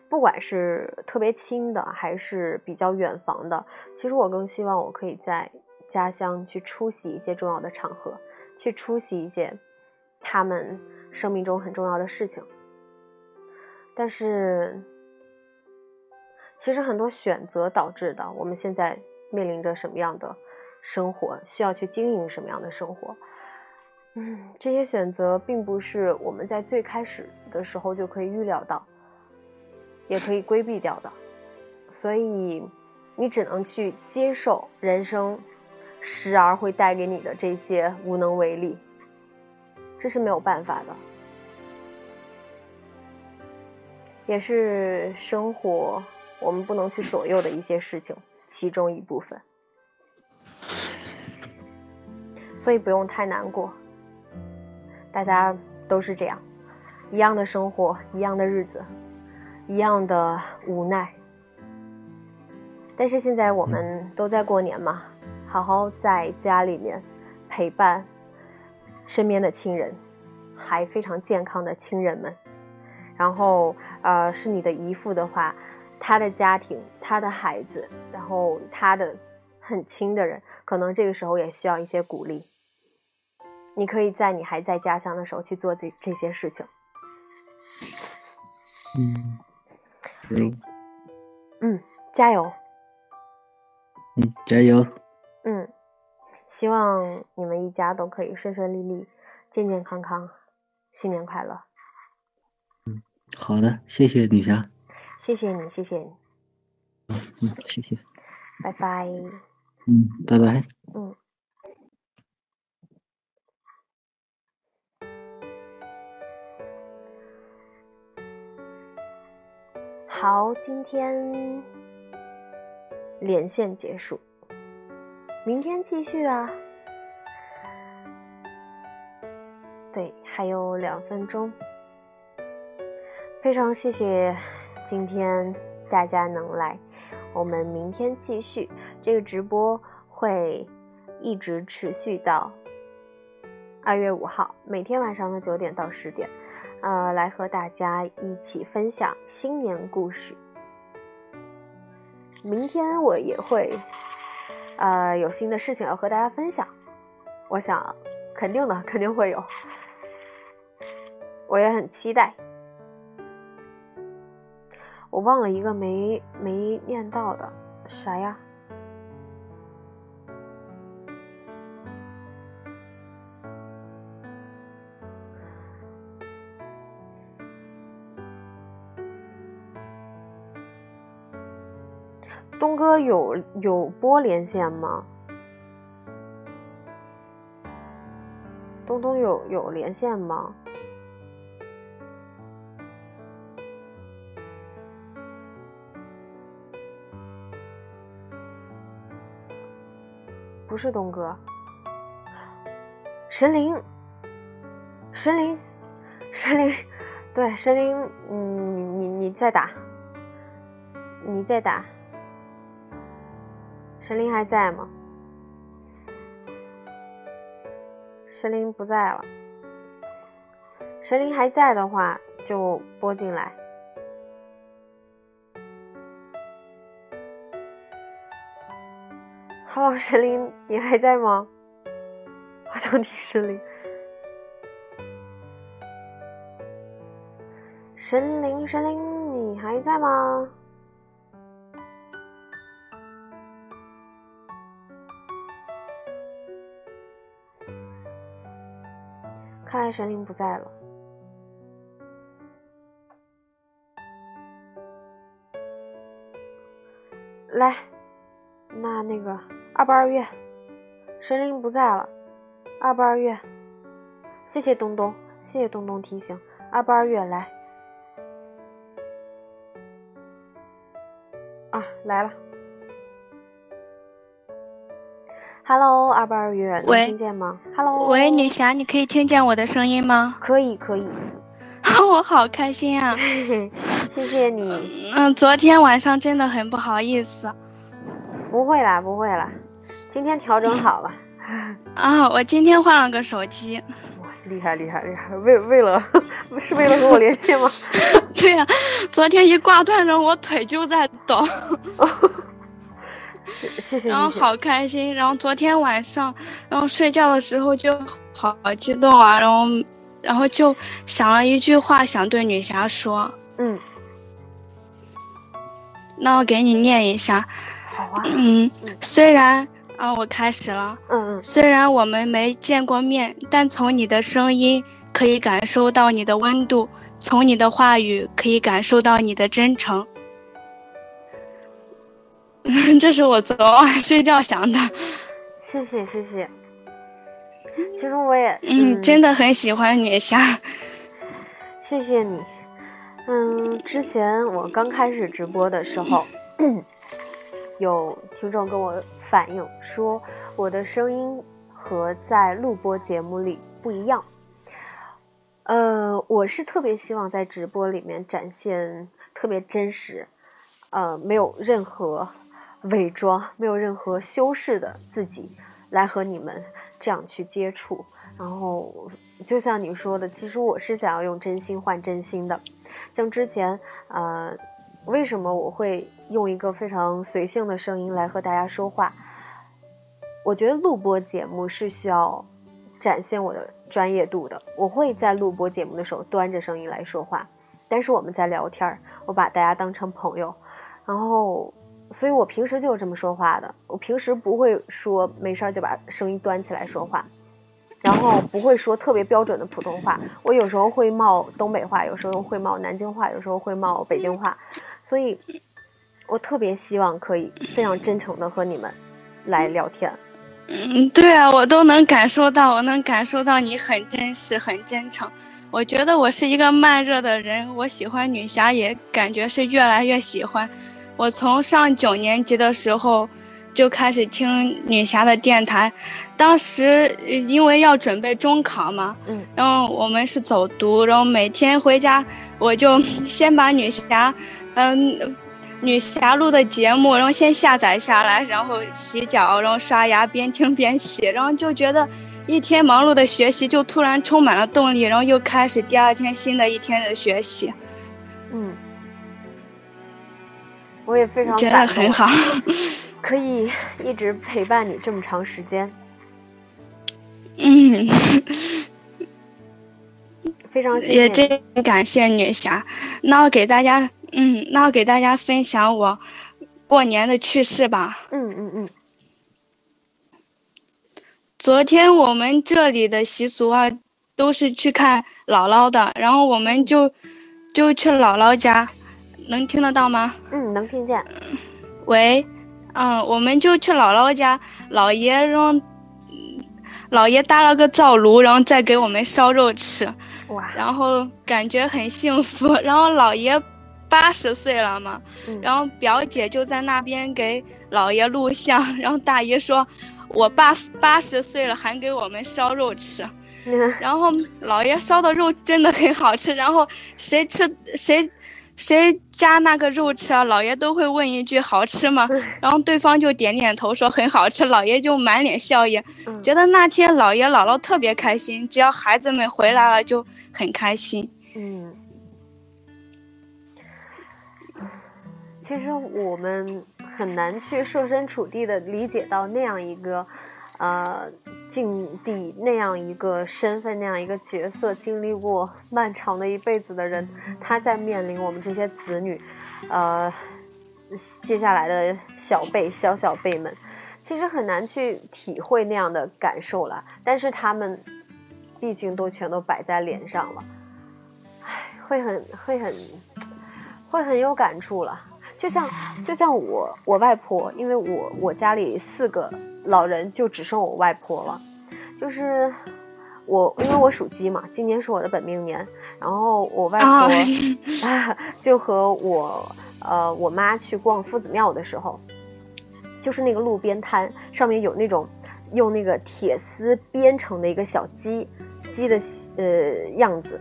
不管是特别亲的，还是比较远房的，其实我更希望我可以在。家乡去出席一些重要的场合，去出席一些他们生命中很重要的事情。但是，其实很多选择导致的，我们现在面临着什么样的生活，需要去经营什么样的生活。嗯，这些选择并不是我们在最开始的时候就可以预料到，也可以规避掉的。所以，你只能去接受人生。时而会带给你的这些无能为力，这是没有办法的，也是生活我们不能去左右的一些事情其中一部分，所以不用太难过。大家都是这样，一样的生活，一样的日子，一样的无奈。但是现在我们都在过年嘛。好好在家里面陪伴身边的亲人，还非常健康的亲人们。然后，呃，是你的姨父的话，他的家庭、他的孩子，然后他的很亲的人，可能这个时候也需要一些鼓励。你可以在你还在家乡的时候去做这这些事情。嗯，嗯，嗯，加油。嗯，加油。嗯，希望你们一家都可以顺顺利利、健健康康，新年快乐。嗯，好的，谢谢女侠。谢谢你，谢谢你。嗯，谢谢。拜拜。嗯，拜拜。嗯。好，今天连线结束。明天继续啊！对，还有两分钟。非常谢谢今天大家能来，我们明天继续这个直播会一直持续到二月五号，每天晚上的九点到十点，呃，来和大家一起分享新年故事。明天我也会。呃，有新的事情要和大家分享，我想肯定的，肯定会有，我也很期待。我忘了一个没没念到的，啥呀？东哥有有播连线吗？东东有有连线吗？不是东哥，神灵，神灵，神灵，对神灵，你你你再打。你再打。神灵还在吗？神灵不在了。神灵还在的话，就拨进来。Hello，神灵，你还在吗？好想听神灵。神灵，神灵，你还在吗？看来神灵不在了。来，那那个二八二月，神灵不在了，二八二月，谢谢东东，谢谢东东提醒，二八二月来，啊来了，Hello，二八二月，能喂听见吗？Hello，喂，女侠，你可以听见我的声音吗？可以可以，我好开心啊！谢谢你，嗯，昨天晚上真的很不好意思不会啦不会啦，今天调整好了。啊，我今天换了个手机。哇，厉害厉害厉害！为为了 是为了和我联系吗？对呀、昨天一挂断，然后我腿就在抖，谢谢然后。好开心。然后昨天晚上，然后睡觉的时候就好激动啊，然后然后就想了一句话想对女侠说，嗯，那我给你念一下。好啊。嗯，虽然啊，我开始了。嗯嗯虽然我们没见过面，但从你的声音可以感受到你的温度，从你的话语可以感受到你的真诚。这是我昨晚睡觉想的。谢谢谢谢。其实我也嗯，真的很喜欢女侠。谢谢你。嗯，之前我刚开始直播的时候，有听众跟我反映说我的声音和在录播节目里不一样。呃，我是特别希望在直播里面展现特别真实，呃，没有任何伪装、没有任何修饰的自己来和你们这样去接触。然后，就像你说的，其实我是想要用真心换真心的。像之前，呃，为什么我会用一个非常随性的声音来和大家说话？我觉得录播节目是需要展现我的专业度的。我会在录播节目的时候端着声音来说话，但是我们在聊天儿，我把大家当成朋友，然后，所以我平时就是这么说话的。我平时不会说没事儿就把声音端起来说话。然后不会说特别标准的普通话，我有时候会冒东北话，有时候会冒南京话，有时候会冒北京话，所以，我特别希望可以非常真诚的和你们来聊天。嗯，对啊，我都能感受到，我能感受到你很真实，很真诚。我觉得我是一个慢热的人，我喜欢女侠，也感觉是越来越喜欢。我从上九年级的时候就开始听女侠的电台，当时呃因为要准备中考嘛，嗯，然后我们是走读，然后每天回家我就 先把女侠，嗯。女侠录的节目，然后先下载下来，然后洗脚，然后刷牙，边听边洗，然后就觉得一天忙碌的学习就突然充满了动力，然后又开始第二天新的一天的学习，嗯，我也非常觉得很好。可以一直陪伴你这么长时间，嗯，非常谢谢也。真感谢女侠。那我给大家，嗯，那我给大家分享我过年的趣事吧。嗯嗯嗯，昨天我们这里的习俗啊，都是去看姥姥的，然后我们就就去姥姥家，能听得到吗？嗯，能听见。喂，嗯，我们就去姥姥家，姥爷让嗯姥爷搭了个灶炉，然后再给我们烧肉吃，哇，然后感觉很幸福。然后姥爷八十岁了嘛，嗯然后表姐就在那边给姥爷录像，然后大姨说：“我爸八十岁了，还给我们烧肉吃。”然后姥爷烧的肉真的很好吃，然后谁吃谁谁家那个肉吃啊？老爷都会问一句好吃吗？然后对方就点点头说很好吃，老爷就满脸笑意，觉得那天老爷姥姥特别开心，只要孩子们回来了就很开心。嗯，其实我们很难去设身处地的理解到那样一个，呃。境地那样一个身份，那样一个角色，经历过漫长的一辈子的人，他在面临我们这些子女，呃，接下来的小辈、小小辈们，其实很难去体会那样的感受了。但是他们，毕竟都全都摆在脸上了，唉，会很会很会很有感触了。就像就像我我外婆，因为我我家里四个。老人就只剩我外婆了，就是我，因为我属鸡嘛，今年是我的本命年。然后我外婆 就和我，呃，我妈去逛夫子庙的时候，就是那个路边摊上面有那种用那个铁丝编成的一个小鸡，鸡的呃样子。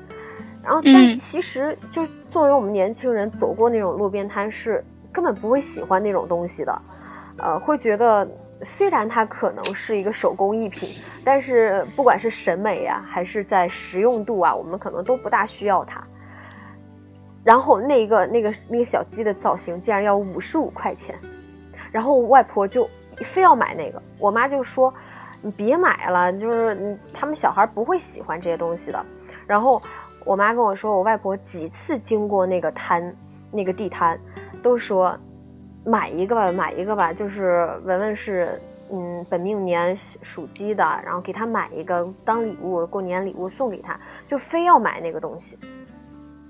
然后，但其实就作为我们年轻人走过那种路边摊，是根本不会喜欢那种东西的，呃，会觉得。虽然它可能是一个手工艺品，但是不管是审美呀，还是在实用度啊，我们可能都不大需要它。然后那个那个那个小鸡的造型竟然要五十五块钱，然后外婆就非要买那个，我妈就说：“你别买了，就是他们小孩不会喜欢这些东西的。”然后我妈跟我说，我外婆几次经过那个摊，那个地摊，都说。买一个吧，买一个吧，就是文文是，嗯，本命年属鸡的，然后给他买一个当礼物，过年礼物送给他，就非要买那个东西。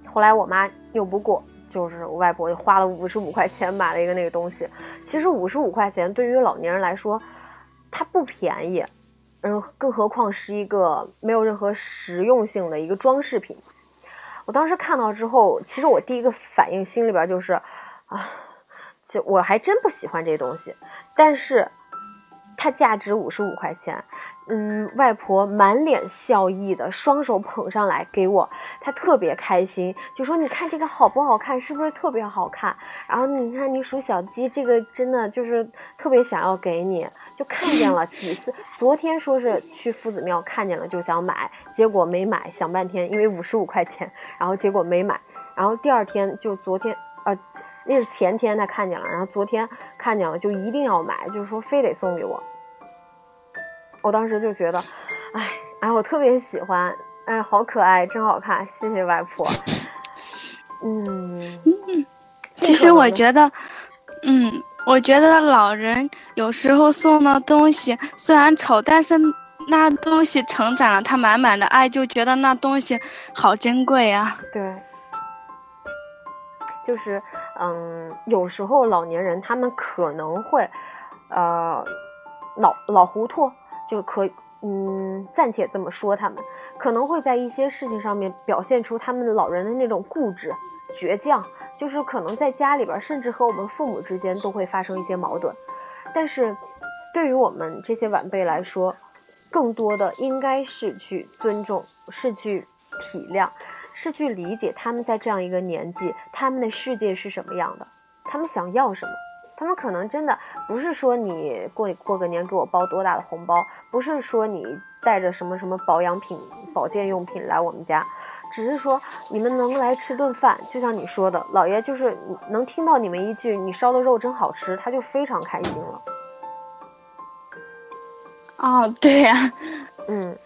后来我妈拗不过，就是我外婆就花了五十五块钱买了一个那个东西。其实五十五块钱对于老年人来说，它不便宜，嗯，更何况是一个没有任何实用性的一个装饰品。我当时看到之后，其实我第一个反应心里边就是，啊。就我还真不喜欢这东西，但是它价值五十五块钱。嗯，外婆满脸笑意的，双手捧上来给我，她特别开心，就说：“你看这个好不好看？是不是特别好看？”然后你看你属小鸡，这个真的就是特别想要给你，就看见了几次。昨天说是去夫子庙看见了就想买，结果没买，想半天，因为五十五块钱，然后结果没买。然后第二天就昨天，呃。那是前天他看见了，然后昨天看见了就一定要买，就是说非得送给我。我当时就觉得，哎，哎，我特别喜欢，哎，好可爱，真好看，谢谢外婆。嗯，其实我觉得，嗯，我觉得老人有时候送的东西虽然丑，但是那东西承载了他满满的爱，就觉得那东西好珍贵啊。对，就是。嗯，有时候老年人他们可能会，呃，老老糊涂，就可嗯暂且这么说，他们可能会在一些事情上面表现出他们老人的那种固执、倔强，就是可能在家里边，甚至和我们父母之间都会发生一些矛盾。但是，对于我们这些晚辈来说，更多的应该是去尊重，是去体谅。是去理解他们在这样一个年纪，他们的世界是什么样的，他们想要什么，他们可能真的不是说你过过个年给我包多大的红包，不是说你带着什么什么保养品、保健用品来我们家，只是说你们能来吃顿饭，就像你说的，老爷就是能听到你们一句“你烧的肉真好吃”，他就非常开心了。哦，对呀，嗯，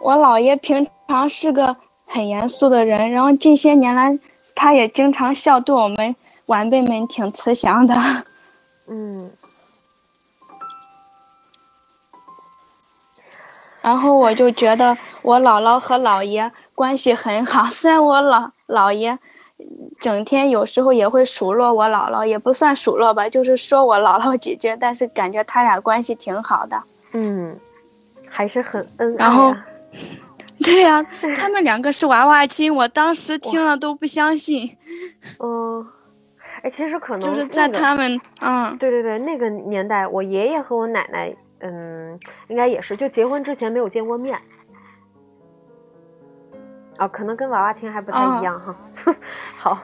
我姥爷平常是个。很严肃的人，然后近些年来，他也经常笑，对我们晚辈们挺慈祥的。嗯。然后我就觉得我姥姥和姥爷关系很好，虽然我姥姥爷整天有时候也会数落我姥姥，也不算数落吧，就是说我姥姥几句，但是感觉他俩关系挺好的。嗯，还是很恩爱。然后。对呀，他们两个是娃娃亲，我当时听了都不相信。嗯，哎，其实可能就是在他们，嗯，对对对，那个年代，我爷爷和我奶奶，嗯，应该也是，就结婚之前没有见过面。哦，可能跟娃娃亲还不太一样哈。好，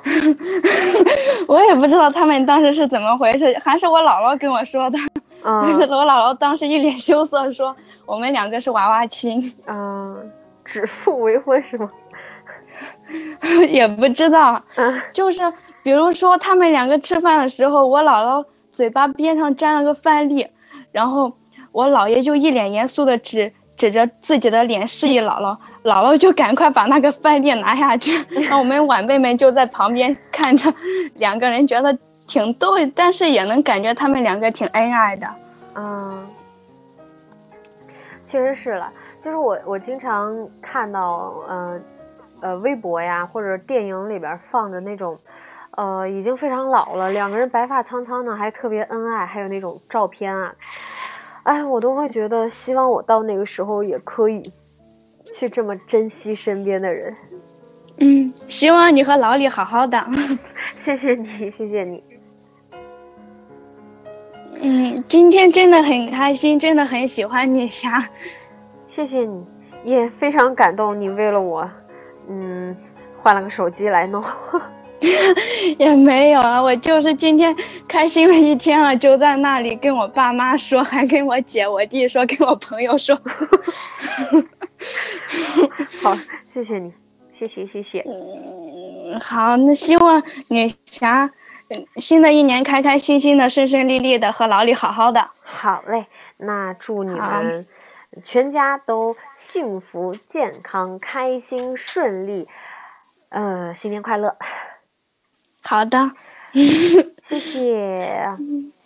我也不知道他们当时是怎么回事，还是我姥姥跟我说的。嗯，我姥姥当时一脸羞涩说：“我们两个是娃娃亲。”嗯，指腹为婚是吗？也不知道。嗯，就是比如说他们两个吃饭的时候，我姥姥嘴巴边上沾了个饭粒，然后我姥爷就一脸严肃的指指着自己的脸示意姥姥。姥姥就赶快把那个饭粒拿下去，然后我们晚辈们就在旁边看着，两个人觉得挺逗，但是也能感觉他们两个挺恩爱的。嗯，确实是了，就是我我经常看到，嗯呃，微博呀或者电影里边放着那种，呃，已经非常老了，两个人白发苍苍的，还特别恩爱，还有那种照片啊，哎，我都会觉得希望我到那个时候也可以。去这么珍惜身边的人，嗯，希望你和老李好好的。谢谢你，谢谢你。嗯，今天真的很开心，真的很喜欢你霞。谢谢你，也非常感动，你为了我，嗯，换了个手机来弄。也没有啊，我就是今天开心了一天了，就在那里跟我爸妈说，还跟我姐、我弟说，跟我朋友说。好，谢谢你，谢谢谢谢。嗯，好，那希望女侠，新的一年开开心心的、顺顺利利的，和老李好好的。好嘞，那祝你们全家都幸福、健康、开心、顺利，呃，新年快乐。好的，谢谢，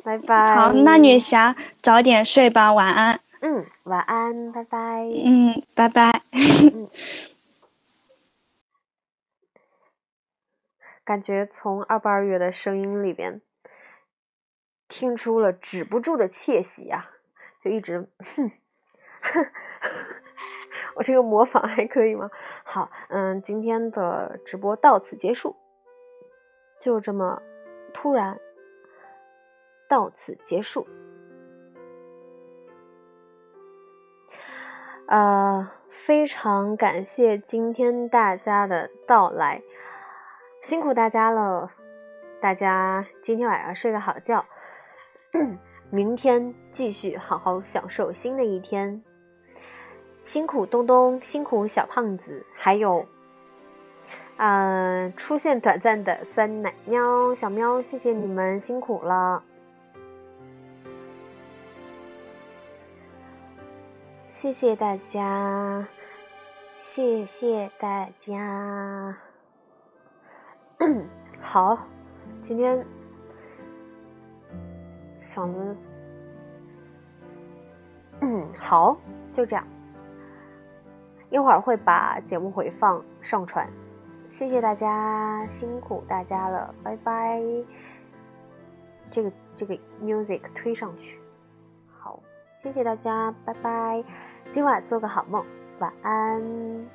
拜拜。好，那女侠早点睡吧，晚安。嗯，晚安，拜拜。嗯，拜拜。感觉从二八二月的声音里边听出了止不住的窃喜啊，就一直，哼，我这个模仿还可以吗？好，嗯，今天的直播到此结束。就这么突然到此结束，呃，非常感谢今天大家的到来，辛苦大家了，大家今天晚上睡个好觉，明天继续好好享受新的一天，辛苦东东，辛苦小胖子，还有。嗯，出现短暂的酸奶喵小喵，谢谢你们辛苦了，谢谢大家，谢谢大家。好，今天嗓子，嗯，好，就这样，一会儿会把节目回放上传。谢谢大家，辛苦大家了，拜拜。这个这个 music 推上去，好，谢谢大家，拜拜。今晚做个好梦，晚安。